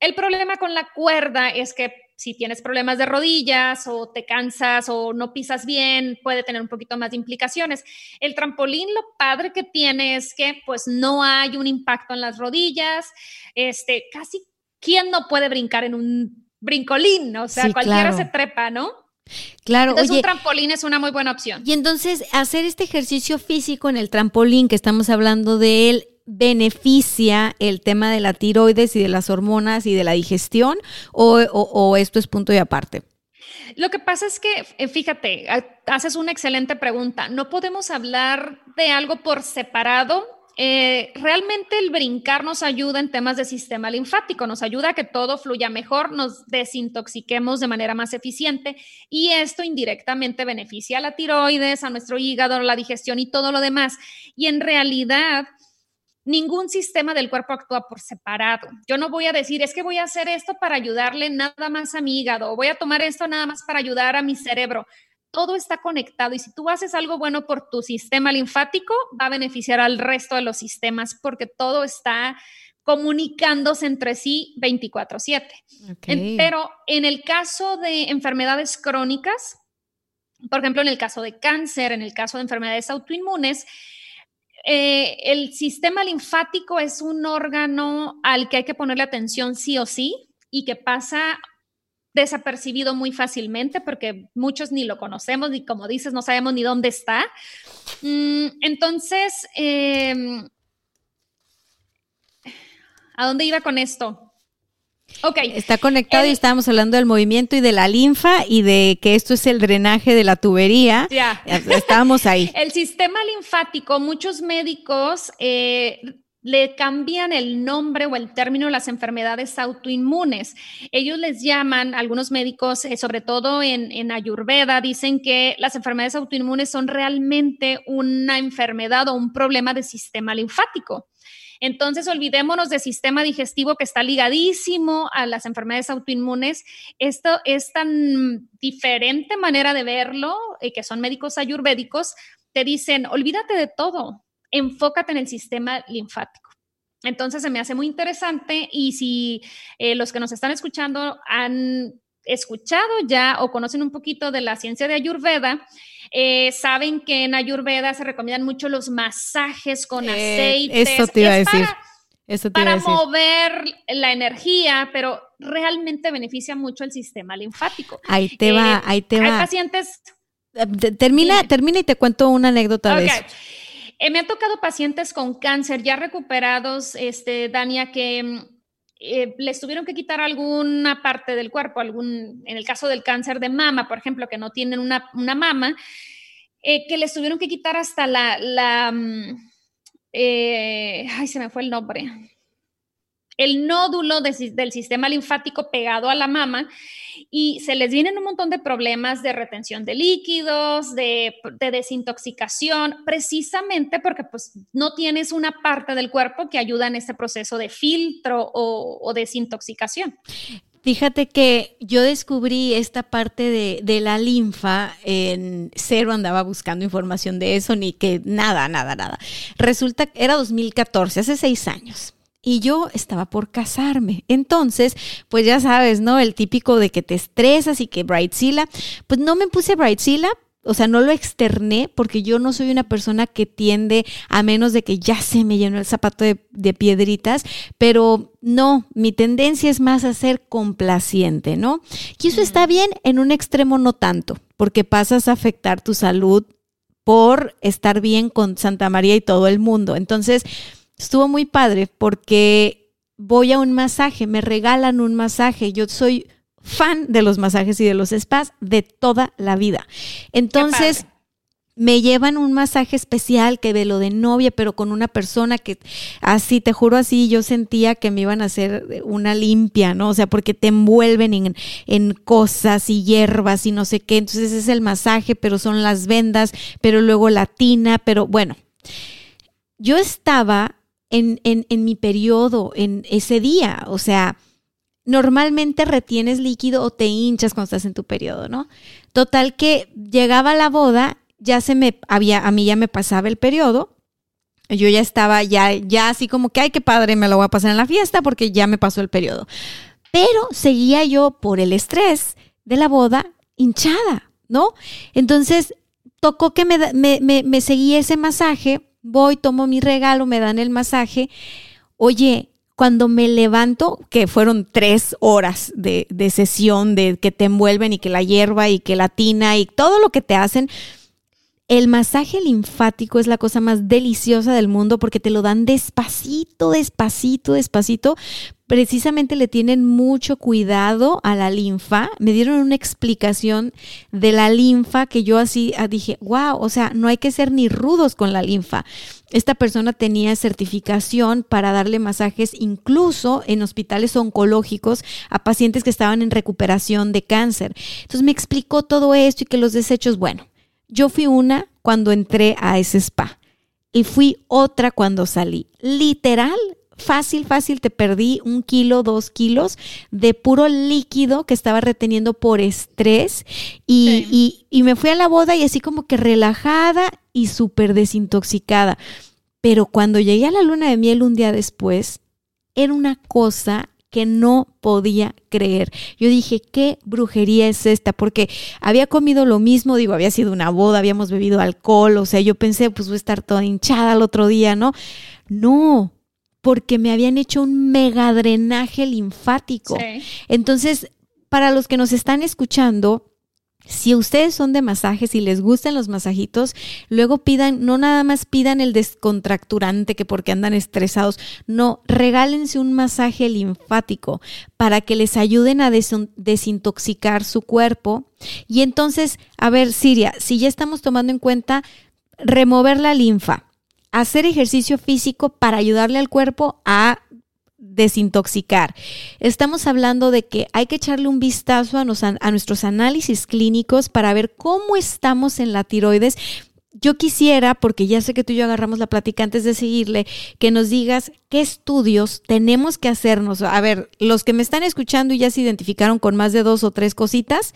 El problema con la cuerda es que si tienes problemas de rodillas o te cansas o no pisas bien, puede tener un poquito más de implicaciones. El trampolín, lo padre que tiene es que pues no hay un impacto en las rodillas. Este, casi, ¿quién no puede brincar en un brincolín? O sea, cualquiera se trepa, ¿no? Claro, entonces un trampolín es una muy buena opción. Y entonces hacer este ejercicio físico en el trampolín que estamos hablando de él, beneficia el tema de la tiroides y de las hormonas y de la digestión o, esto es punto y aparte? Lo que pasa es que, eh, fíjate, haces una excelente pregunta. No podemos hablar de algo por separado. Eh, realmente el brincar nos ayuda en temas de sistema linfático, nos ayuda a que todo fluya mejor, nos desintoxiquemos de manera más eficiente y esto indirectamente beneficia a la tiroides, a nuestro hígado, a la digestión y todo lo demás. Y en realidad, ningún sistema del cuerpo actúa por separado. Yo no voy a decir, es que voy a hacer esto para ayudarle nada más a mi hígado, o voy a tomar esto nada más para ayudar a mi cerebro. Todo está conectado y si tú haces algo bueno por tu sistema linfático, va a beneficiar al resto de los sistemas porque todo está comunicándose entre sí 24/7. Pero en el caso de enfermedades crónicas, por ejemplo, en el caso de cáncer, en el caso de enfermedades autoinmunes, eh, el sistema linfático es un órgano al que hay que ponerle atención sí o sí y que pasa desapercibido muy fácilmente porque muchos ni lo conocemos ni como dices no sabemos ni dónde está. Mm, entonces, em, ¿a dónde iba con esto? Ok. Está conectado y estábamos hablando del movimiento y de la linfa y de que esto es el drenaje de la tubería. Ya. Estábamos ahí. [LAUGHS] el sistema linfático, muchos médicos eh, le cambian el nombre o el término a las enfermedades autoinmunes. Ellos les llaman, algunos médicos, eh, sobre todo en, en, Ayurveda, dicen que las enfermedades autoinmunes son realmente una enfermedad o un problema de sistema linfático. Entonces, olvidémonos del sistema digestivo que está ligadísimo a las enfermedades autoinmunes. Esto es tan diferente manera de verlo, eh, que son médicos ayurvédicos, te dicen, olvídate de todo, enfócate en el sistema linfático. Entonces se me hace muy interesante y si eh, los que nos están escuchando han escuchado ya o conocen un poquito de la ciencia de Ayurveda, eh, saben que en Ayurveda se recomiendan mucho los masajes con eh, aceites. Eso te iba a decir. Para, mover la energía, pero realmente beneficia mucho el sistema linfático. Ahí te va, eh, ahí te va. Hay pacientes. Termina, termina y te cuento una anécdota de eso. me han tocado pacientes con cáncer ya recuperados, este, Dania, que mm, eh, les tuvieron que quitar alguna parte del cuerpo, algún, en el caso del cáncer de mama, por ejemplo, que no tienen una, mama, eh, que les tuvieron que quitar hasta la, la mm, eh, ay, se me fue el nombre, el nódulo del sistema linfático pegado a la mama y se les vienen un montón de problemas de retención de líquidos, de, desintoxicación, precisamente porque pues no tienes una parte del cuerpo que ayuda en este proceso de filtro o, desintoxicación. Fíjate que yo descubrí esta parte de, de, la linfa, en cero andaba buscando información de eso, ni que nada, nada, nada. Resulta que era 2014, hace seis años y yo estaba por casarme. Entonces, pues ya sabes, ¿no? El típico de que te estresas y que Brightzilla, pues no me puse Brightzilla, o sea, no lo externé porque yo no soy una persona que tiende a menos de que ya se me llenó el zapato de, de, piedritas, pero no, mi tendencia es más a ser complaciente, ¿no? Y eso está bien, en un extremo no tanto, porque pasas a afectar tu salud por estar bien con Santa María y todo el mundo. Entonces, estuvo muy padre porque voy a un masaje, me regalan un masaje. Yo soy fan de los masajes y de los spas de toda la vida. Entonces, me llevan un masaje especial que de lo de novia, pero con una persona que así, te juro así, yo sentía que me iban a hacer una limpia, ¿no? O sea, porque te envuelven en, en cosas y hierbas y no sé qué. Entonces es el masaje, pero son las vendas, pero luego la tina, pero bueno. Yo estaba en, en, en mi periodo, en ese día, o sea, normalmente retienes líquido o te hinchas cuando estás en tu periodo, ¿no? Total que llegaba la boda, ya se me había, a mí ya me pasaba el periodo. Yo ya estaba ya, ya así como que, ay, qué padre, me lo voy a pasar en la fiesta porque ya me pasó el periodo. Pero seguía yo por el estrés de la boda hinchada, ¿no? Entonces, tocó que me, me, me, me seguía ese masaje, voy, tomo mi regalo, me dan el masaje. Oye, cuando me levanto, que fueron tres horas de, de, sesión, de que te envuelven y que la hierba y que la tina y todo lo que te hacen, el masaje linfático es la cosa más deliciosa del mundo porque te lo dan despacito, despacito, despacito, precisamente le tienen mucho cuidado a la linfa. Me dieron una explicación de la linfa que yo así ah, dije, wow, o sea, no hay que ser ni rudos con la linfa. Esta persona tenía certificación para darle masajes incluso en hospitales oncológicos a pacientes que estaban en recuperación de cáncer. Entonces me explicó todo esto y que los desechos, bueno, yo fui una cuando entré a ese spa y fui otra cuando salí. Literal, fácil, fácil, te perdí un kilo, dos kilos de puro líquido que estaba reteniendo por estrés y, y, me fui a la boda y así como que relajada y súper desintoxicada. Pero cuando llegué a la luna de miel un día después, era una cosa que no podía creer. Yo dije, ¿qué brujería es esta? Porque había comido lo mismo, digo, había sido una boda, habíamos bebido alcohol, o sea, yo pensé, pues voy a estar toda hinchada el otro día, ¿no? No, porque me habían hecho un mega drenaje linfático. Entonces, para los que nos están escuchando, si ustedes son de masajes y les gustan los masajitos, luego pidan, no nada más pidan el descontracturante que porque andan estresados, no, regálense un masaje linfático para que les ayuden a desintoxicar su cuerpo. Y entonces, a ver, Siria, si ya estamos tomando en cuenta remover la linfa, hacer ejercicio físico para ayudarle al cuerpo a desintoxicar. Estamos hablando de que hay que echarle un vistazo a, nuestros análisis clínicos para ver cómo estamos en la tiroides. Yo quisiera, porque ya sé que tú y yo agarramos la plática antes de seguirle, que nos digas qué estudios tenemos que hacernos. A ver, los que me están escuchando y ya se identificaron con más de dos o tres cositas,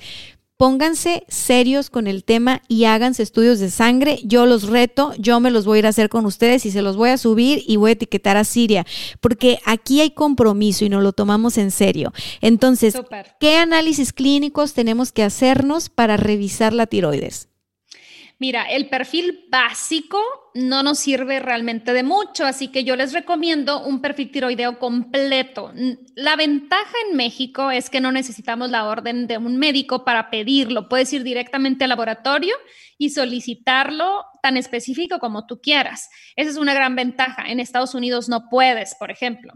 pónganse serios con el tema y háganse estudios de sangre. Yo los reto, yo me los voy a ir a hacer con ustedes y se los voy a subir y voy a etiquetar a Siria, porque aquí hay compromiso y nos lo tomamos en serio. Entonces, ¿qué análisis clínicos tenemos que hacernos para revisar la tiroides? Mira, el perfil básico no nos sirve realmente de mucho, así que yo les recomiendo un perfil tiroideo completo. La ventaja en México es que no necesitamos la orden de un médico para pedirlo. Puedes ir directamente al laboratorio y solicitarlo tan específico como tú quieras. Esa es una gran ventaja. En Estados Unidos no puedes, por ejemplo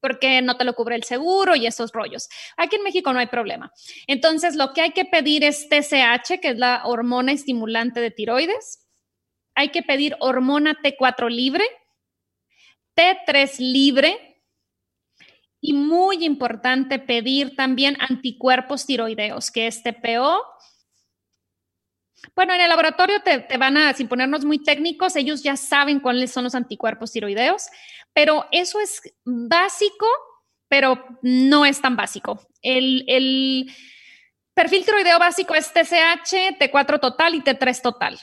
porque no te lo cubre el seguro y esos rollos. Aquí en México no hay problema. Entonces, lo que hay que pedir es TSH, que es la hormona estimulante de tiroides. Hay que pedir hormona T4 libre, T3 libre y muy importante pedir también anticuerpos tiroideos, que es TPO. Bueno, en el laboratorio te, te, van a, sin ponernos muy técnicos, ellos ya saben cuáles son los anticuerpos tiroideos, pero eso es básico, pero no es tan básico. El, perfil tiroideo básico es TSH, T4 total y T3 total.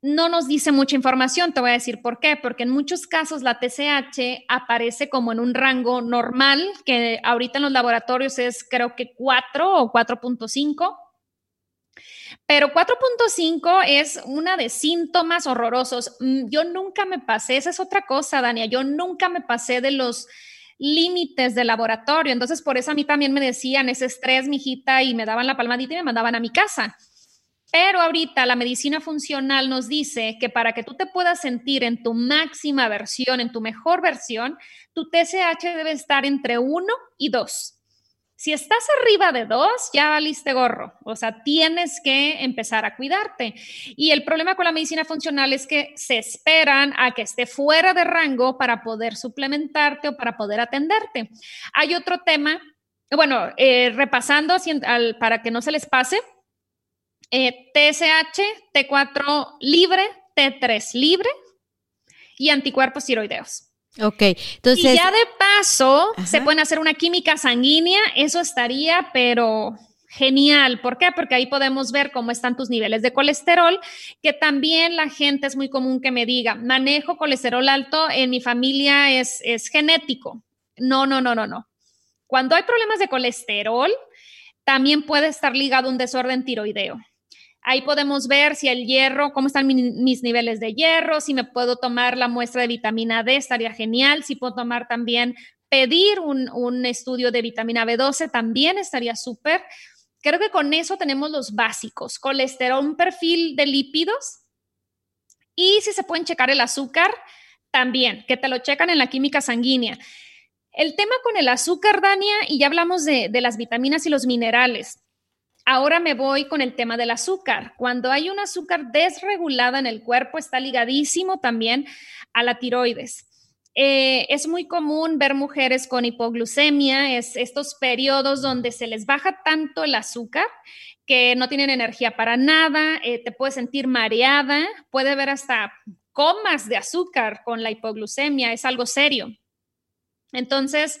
No nos dice mucha información, te voy a decir por qué, porque en muchos casos la TSH aparece como en un rango normal, que ahorita en los laboratorios es creo que 4 o 4.5 pero 4.5 es una de síntomas horrorosos. Mm, yo nunca me pasé, esa es otra cosa, Dania, yo nunca me pasé de los límites del laboratorio. Entonces, por eso a mí también me decían ese estrés, mijita, y me daban la palmadita y me mandaban a mi casa. Pero ahorita la medicina funcional nos dice que para que tú te puedas sentir en tu máxima versión, en tu mejor versión, tu TSH debe estar entre 1 y 2. Si estás arriba de 2, ya valiste gorro. O sea, tienes que empezar a cuidarte. Y el problema con la medicina funcional es que se esperan a que esté fuera de rango para poder suplementarte o para poder atenderte. Hay otro tema, bueno, eh, repasando para que no se les pase TSH, T4 libre, T3 libre y anticuerpos tiroideos. Ok, entonces. Y ya de paso se pueden hacer una química sanguínea, eso estaría, pero genial. ¿Por qué? Porque ahí podemos ver cómo están tus niveles de colesterol, que también la gente es muy común que me diga, manejo colesterol alto, en mi familia es, es genético. No, no, no, no, no. Cuando hay problemas de colesterol, también puede estar ligado a un desorden tiroideo. Ahí podemos ver si el hierro, cómo están mis niveles de hierro, si me puedo tomar la muestra de vitamina D, estaría genial. Si puedo tomar también, pedir un, estudio de vitamina B12, también estaría súper. Creo que con eso tenemos los básicos, colesterol, un perfil de lípidos y si se pueden checar el azúcar, también, que te lo checan en la química sanguínea. El tema con el azúcar, Dania, y ya hablamos de, de las vitaminas y los minerales. Ahora me voy con el tema del azúcar. Cuando hay un azúcar desregulada en el cuerpo, está ligadísimo también a la tiroides. Eh, es muy común ver mujeres con hipoglucemia, es estos periodos donde se les baja tanto el azúcar que no tienen energía para nada, eh, te puedes sentir mareada, puede haber hasta comas de azúcar con la hipoglucemia, es algo serio. Entonces,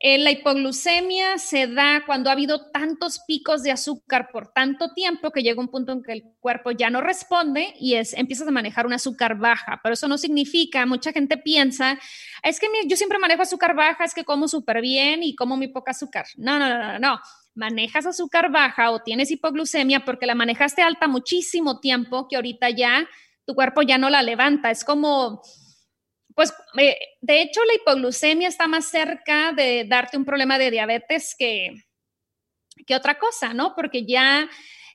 eh, la hipoglucemia se da cuando ha habido tantos picos de azúcar por tanto tiempo que llega un punto en que el cuerpo ya no responde y es, empiezas a manejar un azúcar baja. Pero eso no significa, mucha gente piensa, es que yo siempre manejo azúcar baja, es que como súper bien y como muy poca azúcar. No, no, no, no, no. Manejas azúcar baja o tienes hipoglucemia porque la manejaste alta muchísimo tiempo que ahorita ya tu cuerpo ya no la levanta. Es como pues eh, de hecho la hipoglucemia está más cerca de darte un problema de diabetes que, que otra cosa, ¿no? Porque ya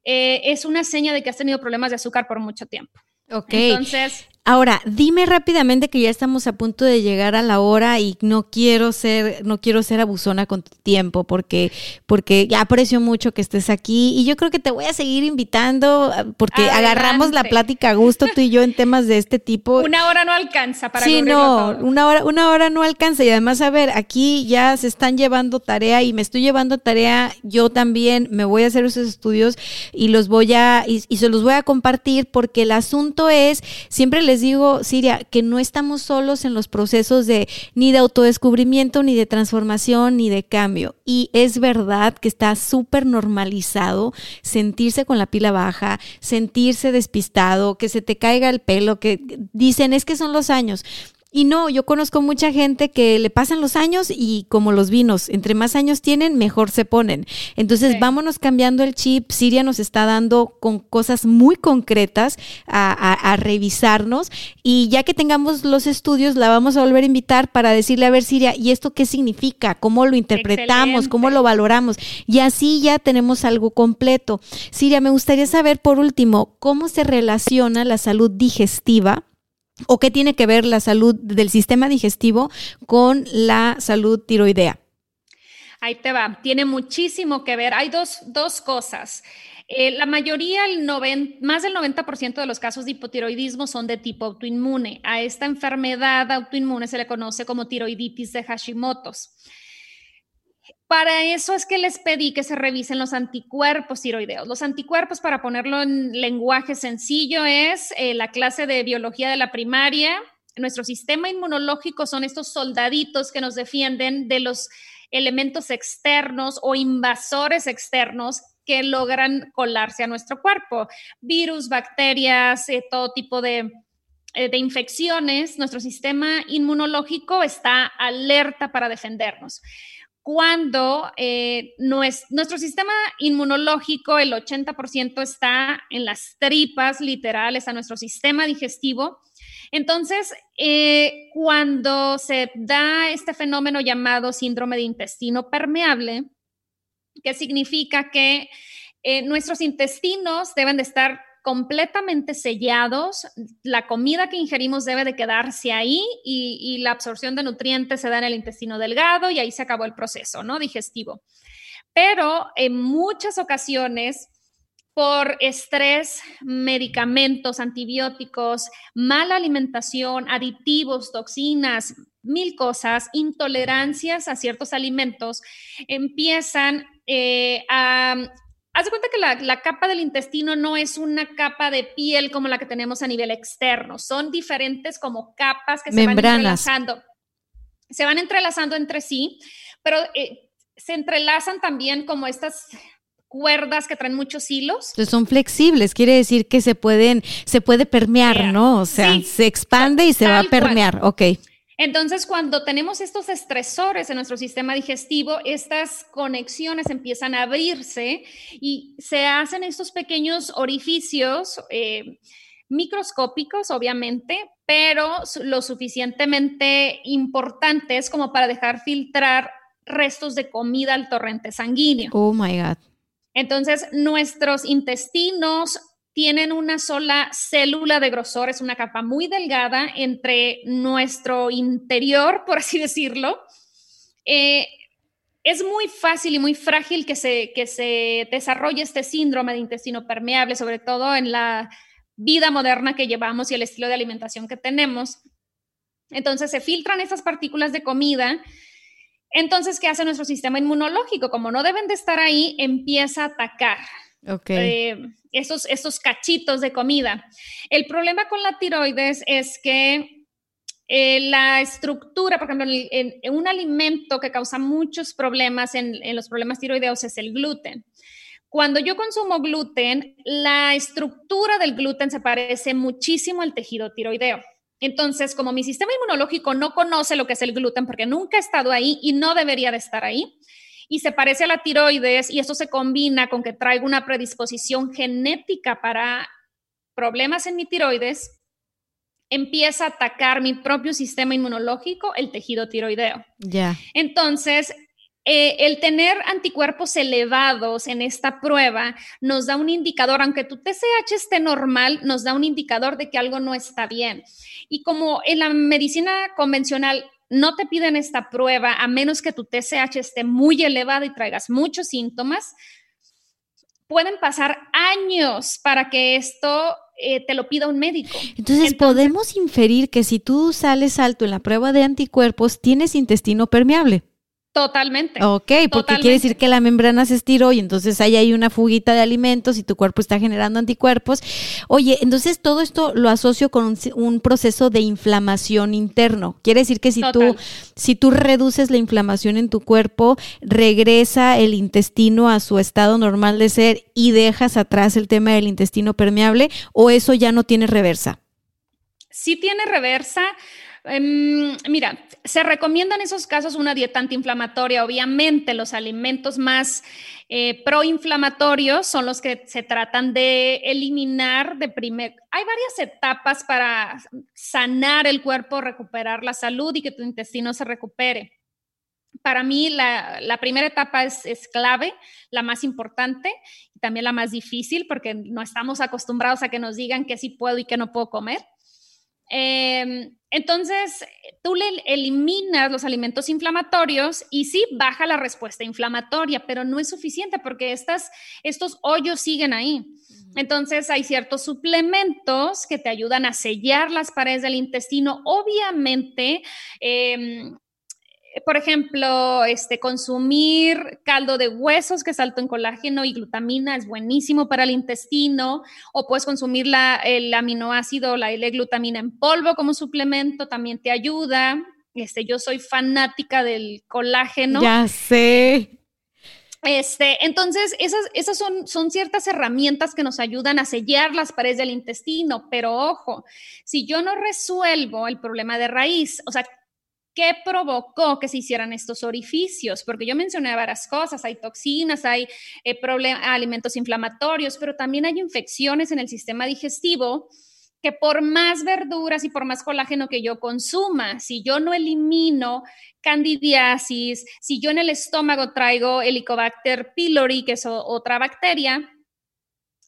eh, es una seña de que has tenido problemas de azúcar por mucho tiempo. Ok. Entonces, Ahora, dime rápidamente que ya estamos a punto de llegar a la hora y no quiero ser, no quiero ser abusona con tu tiempo porque, porque ya aprecio mucho que estés aquí y yo creo que te voy a seguir invitando ah, porque agarramos la plática a gusto tú y yo en temas de este tipo. [LAUGHS] Una hora no alcanza para Sí, no, una hora, una hora no alcanza y además, a ver, aquí ya se están llevando tarea y me estoy llevando tarea, yo también me voy a hacer esos estudios y los voy a, y, y se los voy a compartir porque el asunto es, siempre les digo, Siria, que no estamos solos en los procesos de ni de autodescubrimiento, ni de transformación, ni de cambio. Y es verdad que está súper normalizado sentirse con la pila baja, sentirse despistado, que se te caiga el pelo, que dicen es que son los años. Y no, yo conozco mucha gente que le pasan los años y como los vinos, entre más años tienen, mejor se ponen. Entonces, vámonos cambiando el chip. Siria nos está dando con cosas muy concretas a, revisarnos y ya que tengamos los estudios, la vamos a volver a invitar para decirle, a ver, Siria, ¿y esto qué significa? ¿Cómo lo interpretamos? ¿Cómo lo valoramos? Y así ya tenemos algo completo. Siria, me gustaría saber, por último, cómo se relaciona la salud digestiva o qué tiene que ver la salud del sistema digestivo con la salud tiroidea. Ahí te va, tiene muchísimo que ver. Hay dos, cosas. Eh, la mayoría, el más del 90% de los casos de hipotiroidismo son de tipo autoinmune. A esta enfermedad autoinmune se le conoce como tiroiditis de Hashimoto's. Para eso es que les pedí que se revisen los anticuerpos tiroideos. Los anticuerpos, para ponerlo en lenguaje sencillo, es eh, la clase de biología de la primaria. Nuestro sistema inmunológico son estos soldaditos que nos defienden de los elementos externos o invasores externos que logran colarse a nuestro cuerpo. Virus, bacterias, eh, todo tipo eh, de infecciones. Nuestro sistema inmunológico está alerta para defendernos cuando eh, nuestro sistema inmunológico, el 80% está en las tripas literales, a nuestro sistema digestivo. Entonces, eh, cuando se da este fenómeno llamado síndrome de intestino permeable, que significa que eh, nuestros intestinos deben de estar completamente sellados, la comida que ingerimos debe de quedarse ahí y, la absorción de nutrientes se da en el intestino delgado y ahí se acabó el proceso, ¿no? Digestivo. Pero en muchas ocasiones, por estrés, medicamentos, antibióticos, mala alimentación, aditivos, toxinas, mil cosas, intolerancias a ciertos alimentos, empiezan eh, a Haz de cuenta que la, capa del intestino no es una capa de piel como la que tenemos a nivel externo, son diferentes como capas que se van entrelazando. Se van entrelazando entre sí, pero eh, se entrelazan también como estas cuerdas que traen muchos hilos. Entonces son flexibles, quiere decir que se pueden, se puede permear, ¿no? O sea, se expande y se va a permear, ok. Entonces, cuando tenemos estos estresores en nuestro sistema digestivo, estas conexiones empiezan a abrirse y se hacen estos pequeños orificios eh, microscópicos, obviamente, pero lo suficientemente importantes como para dejar filtrar restos de comida al torrente sanguíneo. Oh my God. Entonces, nuestros intestinos tienen una sola célula de grosor, es una capa muy delgada entre nuestro interior, por así decirlo. Eh, es muy fácil y muy frágil que se, que se desarrolle este síndrome de intestino permeable, sobre todo en la vida moderna que llevamos y el estilo de alimentación que tenemos. Entonces se filtran esas partículas de comida. Entonces, ¿qué hace nuestro sistema inmunológico? Como no deben de estar ahí, empieza a atacar. Okay. Eh, estos, estos cachitos de comida. El problema con la tiroides es que eh, la estructura, por ejemplo, en, un alimento que causa muchos problemas en, los problemas tiroideos es el gluten. Cuando yo consumo gluten, la estructura del gluten se parece muchísimo al tejido tiroideo. Entonces, como mi sistema inmunológico no conoce lo que es el gluten porque nunca ha estado ahí y no debería de estar ahí, y se parece a la tiroides y esto se combina con que traigo una predisposición genética para problemas en mi tiroides, empieza a atacar mi propio sistema inmunológico, el tejido tiroideo. Ya. Entonces, eh, el tener anticuerpos elevados en esta prueba nos da un indicador, aunque tu TSH esté normal, nos da un indicador de que algo no está bien. Y como en la medicina convencional no te piden esta prueba a menos que tu TSH esté muy elevado y traigas muchos síntomas. Pueden pasar años para que esto eh, te lo pida un médico. Entonces, podemos inferir que si tú sales alto en la prueba de anticuerpos, tienes intestino permeable. Totalmente. Ok, porque quiere decir que la membrana se estiró y entonces ahí hay una fuguita de alimentos y tu cuerpo está generando anticuerpos. Oye, entonces todo esto lo asocio con un, proceso de inflamación interno. Quiere decir que si tú, si tú reduces la inflamación en tu cuerpo, regresa el intestino a su estado normal de ser y dejas atrás el tema del intestino permeable o eso ya no tiene reversa. Sí tiene reversa Em, mira, se recomienda en esos casos una dieta antiinflamatoria. Obviamente, los alimentos más eh, proinflamatorios son los que se tratan de eliminar de primer. Hay varias etapas para sanar el cuerpo, recuperar la salud y que tu intestino se recupere. Para mí, la, primera etapa es, es, clave, la más importante y también la más difícil, porque no estamos acostumbrados a que nos digan que sí puedo y que no puedo comer. Em, entonces, tú le eliminas los alimentos inflamatorios y sí baja la respuesta inflamatoria, pero no es suficiente porque estas, estos hoyos siguen ahí. Entonces, hay ciertos suplementos que te ayudan a sellar las paredes del intestino. Obviamente, eh, por ejemplo, este, consumir caldo de huesos que es alto en colágeno y glutamina es buenísimo para el intestino, o puedes consumir la, el aminoácido, la L-glutamina en polvo como suplemento, también te ayuda. Este, yo soy fanática del colágeno. Ya sé. Este, entonces, esas, esas son, son ciertas herramientas que nos ayudan a sellar las paredes del intestino, pero ojo, si yo no resuelvo el problema de raíz, o sea, ¿Qué provocó que se hicieran estos orificios? Porque yo mencioné varias cosas, hay toxinas, hay eh, alimentos inflamatorios, pero también hay infecciones en el sistema digestivo que por más verduras y por más colágeno que yo consuma, si yo no elimino candidiasis, si yo en el estómago traigo Helicobacter pylori, que es otra bacteria,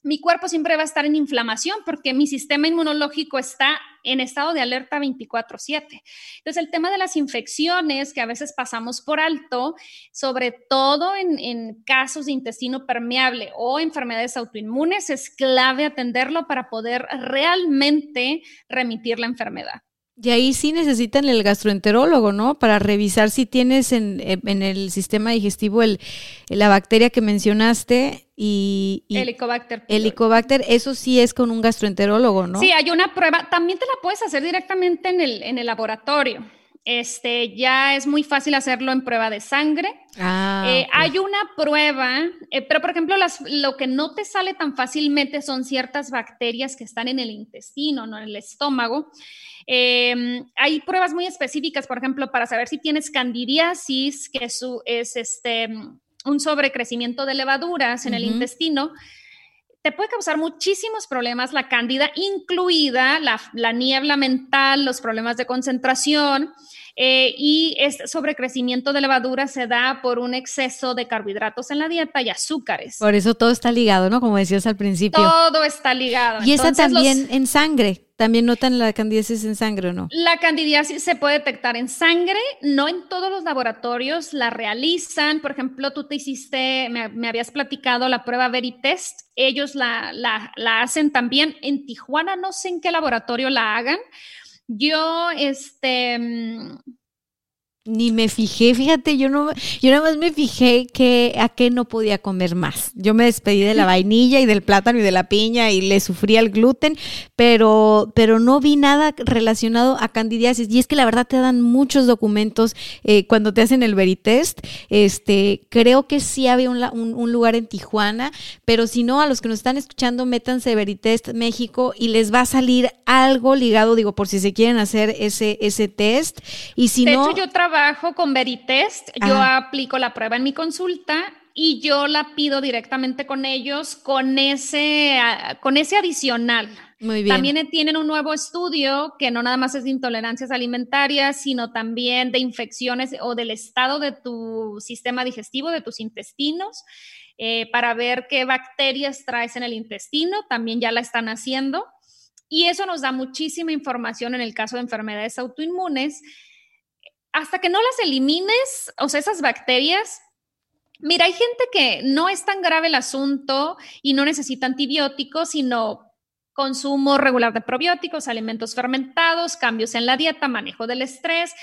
mi cuerpo siempre va a estar en inflamación porque mi sistema inmunológico está en estado de alerta 24/7. Entonces, el tema de las infecciones que a veces pasamos por alto, sobre todo en, casos de intestino permeable o enfermedades autoinmunes, es clave atenderlo para poder realmente remitir la enfermedad. Y ahí sí necesitan el gastroenterólogo, ¿no? Para revisar si tienes en, el sistema digestivo el, la bacteria que mencionaste y... Helicobacter. Helicobacter, eso sí es con un gastroenterólogo, ¿no? Sí, hay una prueba, también te la puedes hacer directamente en el, en el laboratorio. Este, ya es muy fácil hacerlo en prueba de sangre. Ah, eh, Hay una prueba, eh, pero por ejemplo, las, lo que no te sale tan fácilmente son ciertas bacterias que están en el intestino, no en el estómago. Eh, hay pruebas muy específicas, por ejemplo, para saber si tienes candidiasis, que es, es este, un sobrecrecimiento de levaduras en el intestino te puede causar muchísimos problemas la cándida, incluida la, niebla mental, los problemas de concentración. Eh, y este sobrecrecimiento de levadura se da por un exceso de carbohidratos en la dieta y azúcares. Por eso todo está ligado, ¿no? Como decías al principio. Todo está ligado. Y está también en sangre. ¿También notan la candidiasis en sangre o no? La candidiasis se puede detectar en sangre, no en todos los laboratorios la realizan. Por ejemplo, tú te hiciste, me, habías platicado la prueba Veritest, ellos la, la, la hacen también. En Tijuana no sé en qué laboratorio la hagan. Yo, este mm, ni me fijé, fíjate, yo no, yo nada más me fijé que a qué no podía comer más. Yo me despedí de la [LAUGHS] vainilla y del plátano y de la piña y le sufría el gluten, pero, pero no vi nada relacionado a candidiasis. Y es que la verdad te dan muchos documentos eh, cuando te hacen el veritest. Este, creo que sí había un, un, lugar en Tijuana, pero si no, a los que nos están escuchando, métanse Veritest México y les va a salir algo ligado, digo, por si se quieren hacer ese, ese test. Y si no. yo trabajo con Veritest, yo aplico la prueba en mi consulta y yo la pido directamente con ellos con ese, con ese adicional. Muy bien. También tienen un nuevo estudio que no nada más es de intolerancias alimentarias, sino también de infecciones o del estado de tu sistema digestivo, de tus intestinos, eh, para ver qué bacterias traes en el intestino. También ya la están haciendo. Y eso nos da muchísima información en el caso de enfermedades autoinmunes hasta que no las elimines, o sea, esas bacterias, mira, hay gente que no es tan grave el asunto y no necesita antibióticos, sino consumo regular de probióticos, alimentos fermentados, cambios en la dieta, manejo del estrés.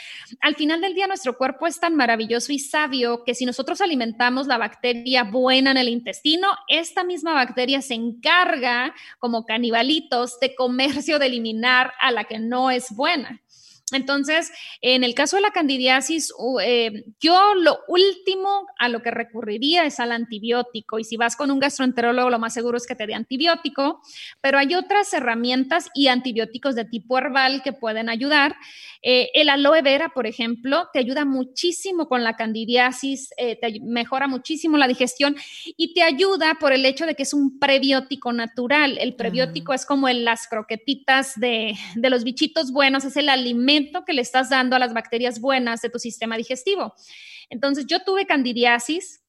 Al final del día, nuestro cuerpo es tan maravilloso y sabio que si nosotros alimentamos la bacteria buena en el intestino, esta misma bacteria se encarga, como canibalitos, de comercio, de eliminar a la que no es buena. Entonces, en el caso de la candidiasis, eh, yo lo último a lo que recurriría es al antibiótico. Y si vas con un gastroenterólogo, lo más seguro es que te dé antibiótico, pero hay otras herramientas y antibióticos de tipo herbal que pueden ayudar. Eh, el aloe vera, por ejemplo, te ayuda muchísimo con la candidiasis, eh, te mejora muchísimo la digestión y te ayuda por el hecho de que es un prebiótico natural. El prebiótico es como en las croquetitas de, de los bichitos buenos, es el alimento que le estás dando a las bacterias buenas de tu sistema digestivo. Entonces, yo tuve candidiasis,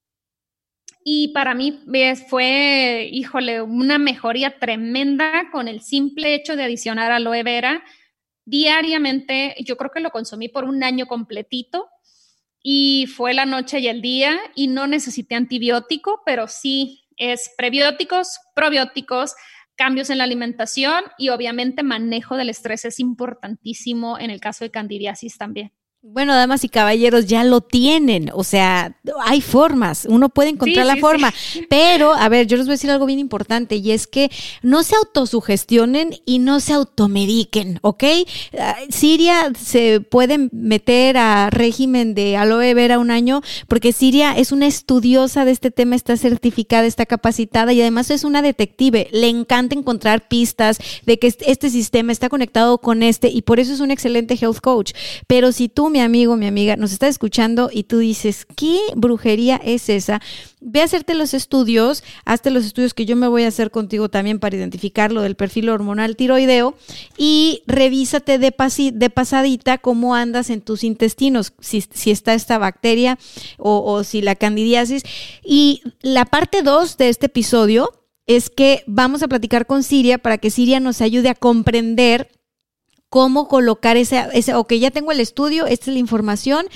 y para mí fue, híjole, una mejoría tremenda con el simple hecho de adicionar aloe vera diariamente, yo creo que lo consumí por un año completito y fue la noche y el día y no necesité antibiótico, pero sí es prebióticos, probióticos, cambios en la alimentación y obviamente manejo del estrés es importantísimo en el caso de candidiasis también. Bueno, damas y caballeros, ya lo tienen, o sea, hay formas, uno puede encontrar la forma, pero, a ver, yo les voy a decir algo bien importante y es que no se autosugestionen y no se automediquen, ¿ok? Ah, Siria se puede meter a régimen de aloe vera un año porque Siria es una estudiosa de este tema, está certificada, está capacitada y además es una detective, le encanta encontrar pistas de que este sistema está conectado con este y por eso es un excelente health coach, pero si tú mi amigo, mi amiga, nos estás escuchando y tú dices, ¿qué brujería es esa? Ve a hacerte los estudios, hazte los estudios que yo me voy a hacer contigo también para identificar lo del perfil hormonal tiroideo y revísate de, de pasadita cómo andas en tus intestinos, si, está esta bacteria o, o si la candidiasis. Y la parte 2 de este episodio es que vamos a platicar con Siria para que Siria nos ayude a comprender cómo colocar ese, ese, ok, ya tengo el estudio, esta es la información,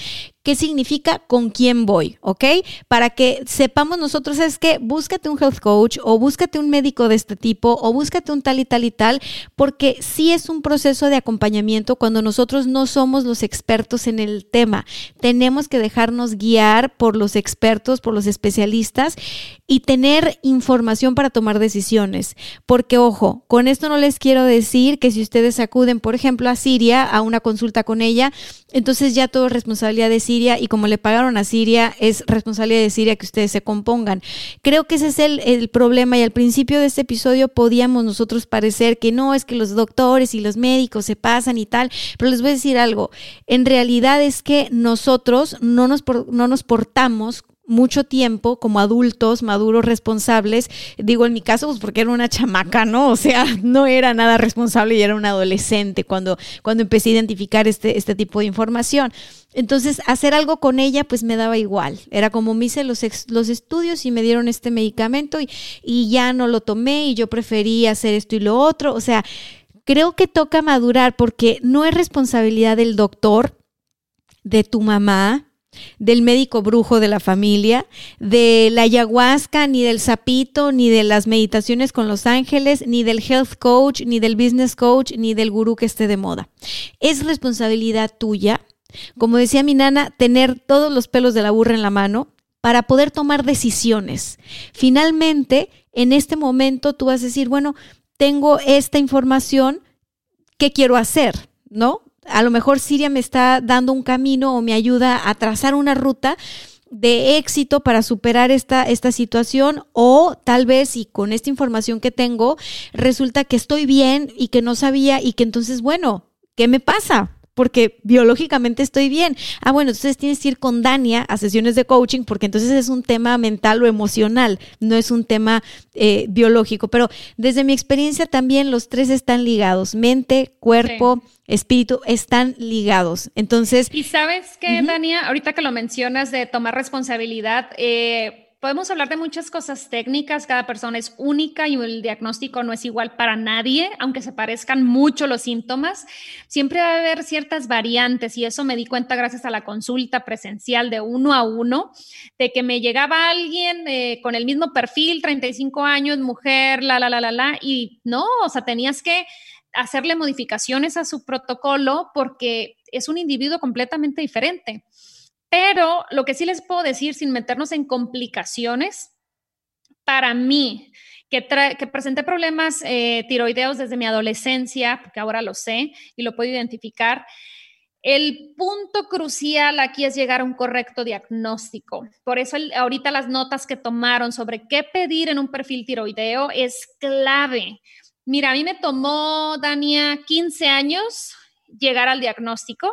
qué significa con quién voy, ¿ok? Para que sepamos nosotros es que búscate un health coach o búscate un médico de este tipo o búscate un tal y tal y tal, porque sí es un proceso de acompañamiento cuando nosotros no somos los expertos en el tema. Tenemos que dejarnos guiar por los expertos, por los especialistas y tener información para tomar decisiones. Porque, ojo, con esto no les quiero decir que si ustedes acuden, por ejemplo, a Siria a una consulta con ella, entonces ya todo es responsabilidad de Siria y como le pagaron a Siria, es responsabilidad de Siria que ustedes se compongan. Creo que ese es el, el problema y al principio de este episodio podíamos nosotros parecer que no, es que los doctores y los médicos se pasan y tal, pero les voy a decir algo, en realidad es que nosotros no nos, no nos portamos mucho tiempo como adultos maduros responsables, digo en mi caso pues porque era una chamaca, ¿no? O sea, [LAUGHS] no era nada responsable y era un adolescente cuando, cuando empecé a identificar este, este tipo de información. Entonces, hacer algo con ella pues me daba igual. Era como me hice los, los estudios y me dieron este medicamento y, y ya no lo tomé y yo preferí hacer esto y lo otro. O sea, creo que toca madurar porque no es responsabilidad del doctor, de tu mamá, del médico brujo de la familia, de la ayahuasca, ni del sapito, ni de las meditaciones con los ángeles, ni del health coach, ni del business coach, ni del gurú que esté de moda. Es responsabilidad tuya, como decía mi nana, tener todos los pelos de la burra en la mano para poder tomar decisiones. Finalmente, en este momento tú vas a decir, bueno, tengo esta información, ¿qué quiero hacer? ¿No? a lo mejor Siria me está dando un camino o me ayuda a trazar una ruta de éxito para superar esta, esta situación o tal vez y con esta información que tengo resulta que estoy bien y que no sabía y que entonces, bueno, ¿qué me pasa? Porque biológicamente estoy bien. Ah, bueno, entonces tienes que ir con Dania a sesiones de coaching porque entonces es un tema mental o emocional, no es un tema eh, biológico. Pero desde mi experiencia también los tres están ligados, mente, cuerpo. Espíritu están ligados. Entonces. Y sabes que, Dania, ahorita que lo mencionas de tomar responsabilidad, eh, Podemos hablar de muchas cosas técnicas, cada persona es única y el diagnóstico no es igual para nadie, aunque se parezcan mucho los síntomas, siempre va a haber ciertas variantes y eso me di cuenta gracias a la consulta presencial de uno a uno, de que me llegaba alguien eh, con el mismo perfil, 35 años, mujer, la, la, la, la, la, y no, o sea, tenías que hacerle modificaciones a su protocolo porque es un individuo completamente diferente. Pero lo que sí les puedo decir sin meternos en complicaciones, para mí, que, que presenté problemas eh, tiroideos desde mi adolescencia, porque ahora lo sé y lo puedo identificar, el punto crucial aquí es llegar a un correcto diagnóstico. Por eso ahorita las notas que tomaron sobre qué pedir en un perfil tiroideo es clave. Mira, a mí me tomó, Dania, 15 años llegar al diagnóstico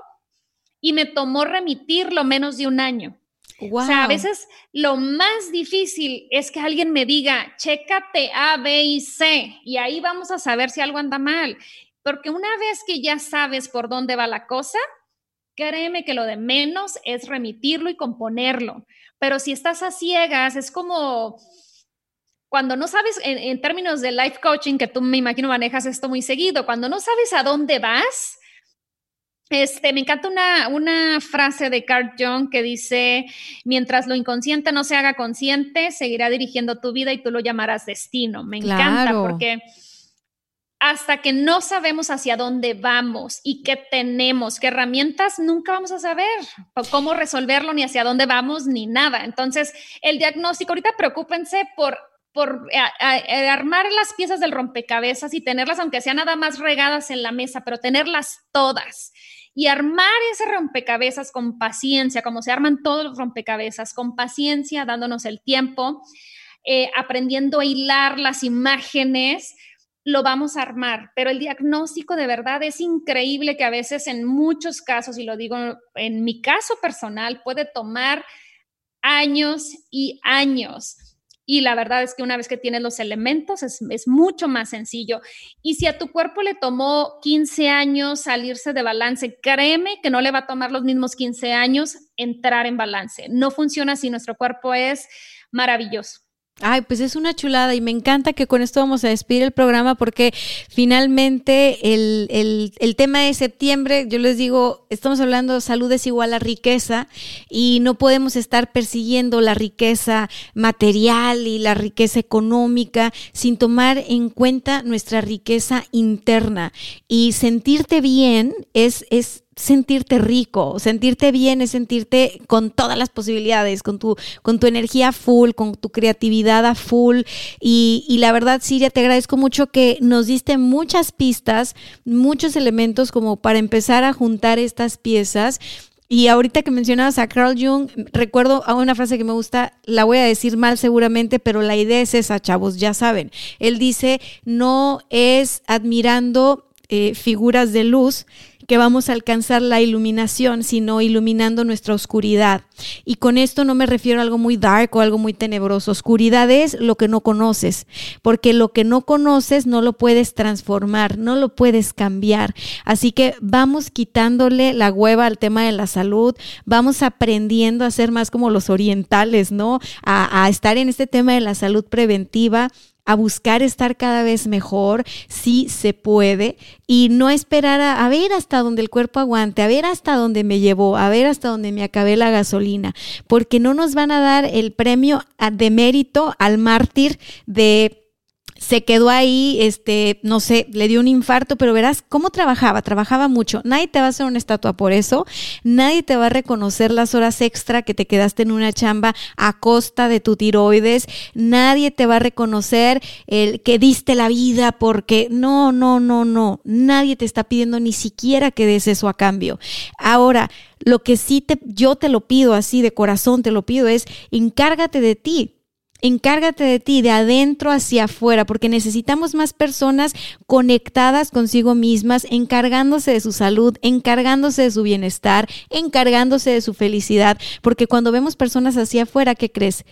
y me tomó remitirlo menos de un año. O sea, a veces lo más difícil es que alguien me diga, chécate A, B y C, y ahí vamos a saber si algo anda mal. Porque una vez que ya sabes por dónde va la cosa, créeme que lo de menos es remitirlo y componerlo. Pero si estás a ciegas, es como cuando no sabes, en, en términos de life coaching, que tú me imagino manejas esto muy seguido, cuando no sabes a dónde vas, este, me encanta una, una, frase de Carl Jung que dice, mientras lo inconsciente no se haga consciente, seguirá dirigiendo tu vida y tú lo llamarás destino. Me encanta porque hasta que no sabemos hacia dónde vamos y qué tenemos, qué herramientas, nunca vamos a saber cómo resolverlo, ni hacia dónde vamos, ni nada. Entonces, el diagnóstico, ahorita preocúpense por por armar las piezas del rompecabezas y tenerlas, aunque sean nada más regadas en la mesa, pero tenerlas todas y armar ese rompecabezas con paciencia, como se arman todos los rompecabezas, con paciencia, dándonos el tiempo, eh, aprendiendo a hilar las imágenes lo vamos a armar, pero el diagnóstico de verdad es increíble que a veces en muchos casos, y lo digo en mi caso personal, puede tomar años y años. Y la verdad es que una vez que tienes los elementos es, mucho más sencillo. Y si a tu cuerpo le tomó 15 años salirse de balance, créeme que no le va a tomar los mismos 15 años entrar en balance. No funciona así, nuestro cuerpo es maravilloso. Ay, pues es una chulada y me encanta que con esto vamos a despedir el programa porque finalmente el, el, el, tema de septiembre, yo les digo, estamos hablando salud es igual a riqueza y no podemos estar persiguiendo la riqueza material y la riqueza económica sin tomar en cuenta nuestra riqueza interna. Y sentirte bien es, es sentirte rico, sentirte bien es sentirte con todas las posibilidades, con tu, con tu energía full, con tu creatividad a full. Y, la verdad, Siria, te agradezco mucho que nos diste muchas pistas, muchos elementos como para empezar a juntar estas piezas. Y ahorita que mencionabas a Carl Jung, recuerdo a una frase que me gusta, la voy a decir mal seguramente, pero la idea es esa, chavos, ya saben. Él dice, no es admirando eh, figuras de luz, que vamos a alcanzar la iluminación, sino iluminando nuestra oscuridad. Y con esto no me refiero a algo muy dark o algo muy tenebroso. Oscuridad es lo que no conoces, porque lo que no conoces no lo puedes transformar, no lo puedes cambiar. Así que vamos quitándole la hueva al tema de la salud, vamos aprendiendo a ser más como los orientales, ¿no? A, a estar en este tema de la salud preventiva a buscar estar cada vez mejor, si se puede, y no esperar a, a, ver hasta donde el cuerpo aguante, a ver hasta donde me llevó, a ver hasta donde me acabé la gasolina, porque no nos van a dar el premio de mérito al mártir de se quedó ahí, este, no sé, le dio un infarto, pero verás cómo trabajaba, trabajaba mucho. Nadie te va a hacer una estatua por eso, nadie te va a reconocer las horas extra que te quedaste en una chamba a costa de tu tiroides, nadie te va a reconocer el que diste la vida porque no, no, no, no, nadie te está pidiendo ni siquiera que des eso a cambio. Ahora, lo que sí te, yo te lo pido así de corazón, te lo pido es, encárgate de ti Encárgate de ti, de adentro hacia afuera, porque necesitamos más personas conectadas consigo mismas, encargándose de su salud, encargándose de su bienestar, encargándose de su felicidad, porque cuando vemos personas hacia afuera, ¿qué crees?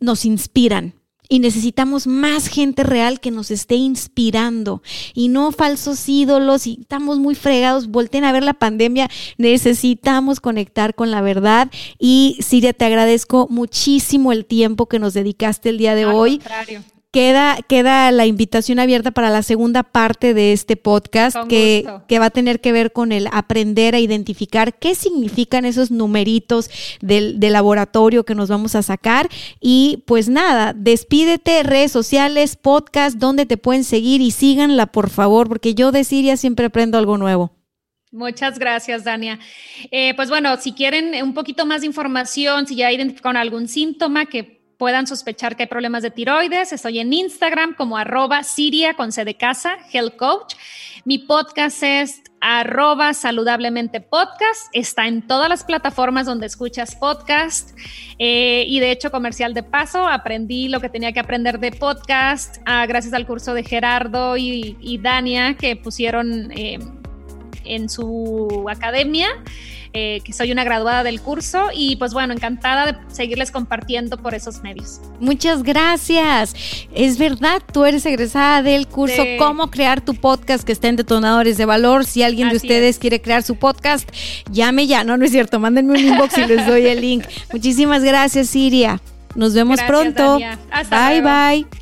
nos inspiran, y necesitamos más gente real que nos esté inspirando y no falsos ídolos y estamos muy fregados, volten a ver la pandemia, necesitamos conectar con la verdad y Siria, te agradezco muchísimo el tiempo que nos dedicaste el día de Al hoy. Contrario. Queda, queda la invitación abierta para la segunda parte de este podcast que, que, va a tener que ver con el aprender a identificar qué significan esos numeritos del, del, laboratorio que nos vamos a sacar. Y pues nada, despídete, redes sociales, podcast, donde te pueden seguir y síganla por favor, porque yo de Siria siempre aprendo algo nuevo. Muchas gracias, Dania. Eh, pues bueno, si quieren un poquito más de información, si ya identificaron algún síntoma que puedan sospechar que hay problemas de tiroides. Estoy en Instagram como arroba Siria con C de casa, Health Coach. Mi podcast es arroba saludablemente podcast. Está en todas las plataformas donde escuchas podcast. Eh, y de hecho, comercial de paso, aprendí lo que tenía que aprender de podcast ah, gracias al curso de Gerardo y, y Dania que pusieron eh, en su academia eh, que soy una graduada del curso y pues bueno, encantada de seguirles compartiendo por esos medios. Muchas gracias. Es verdad, tú eres egresada del curso. Cómo crear tu podcast que está en Detonadores de Valor. Si alguien Así de ustedes es. quiere crear su podcast, llame ya. No, no es cierto, mándenme un inbox y les doy el link. [LAUGHS] Muchísimas gracias, Siria. Nos vemos gracias, pronto. bye, luego. bye.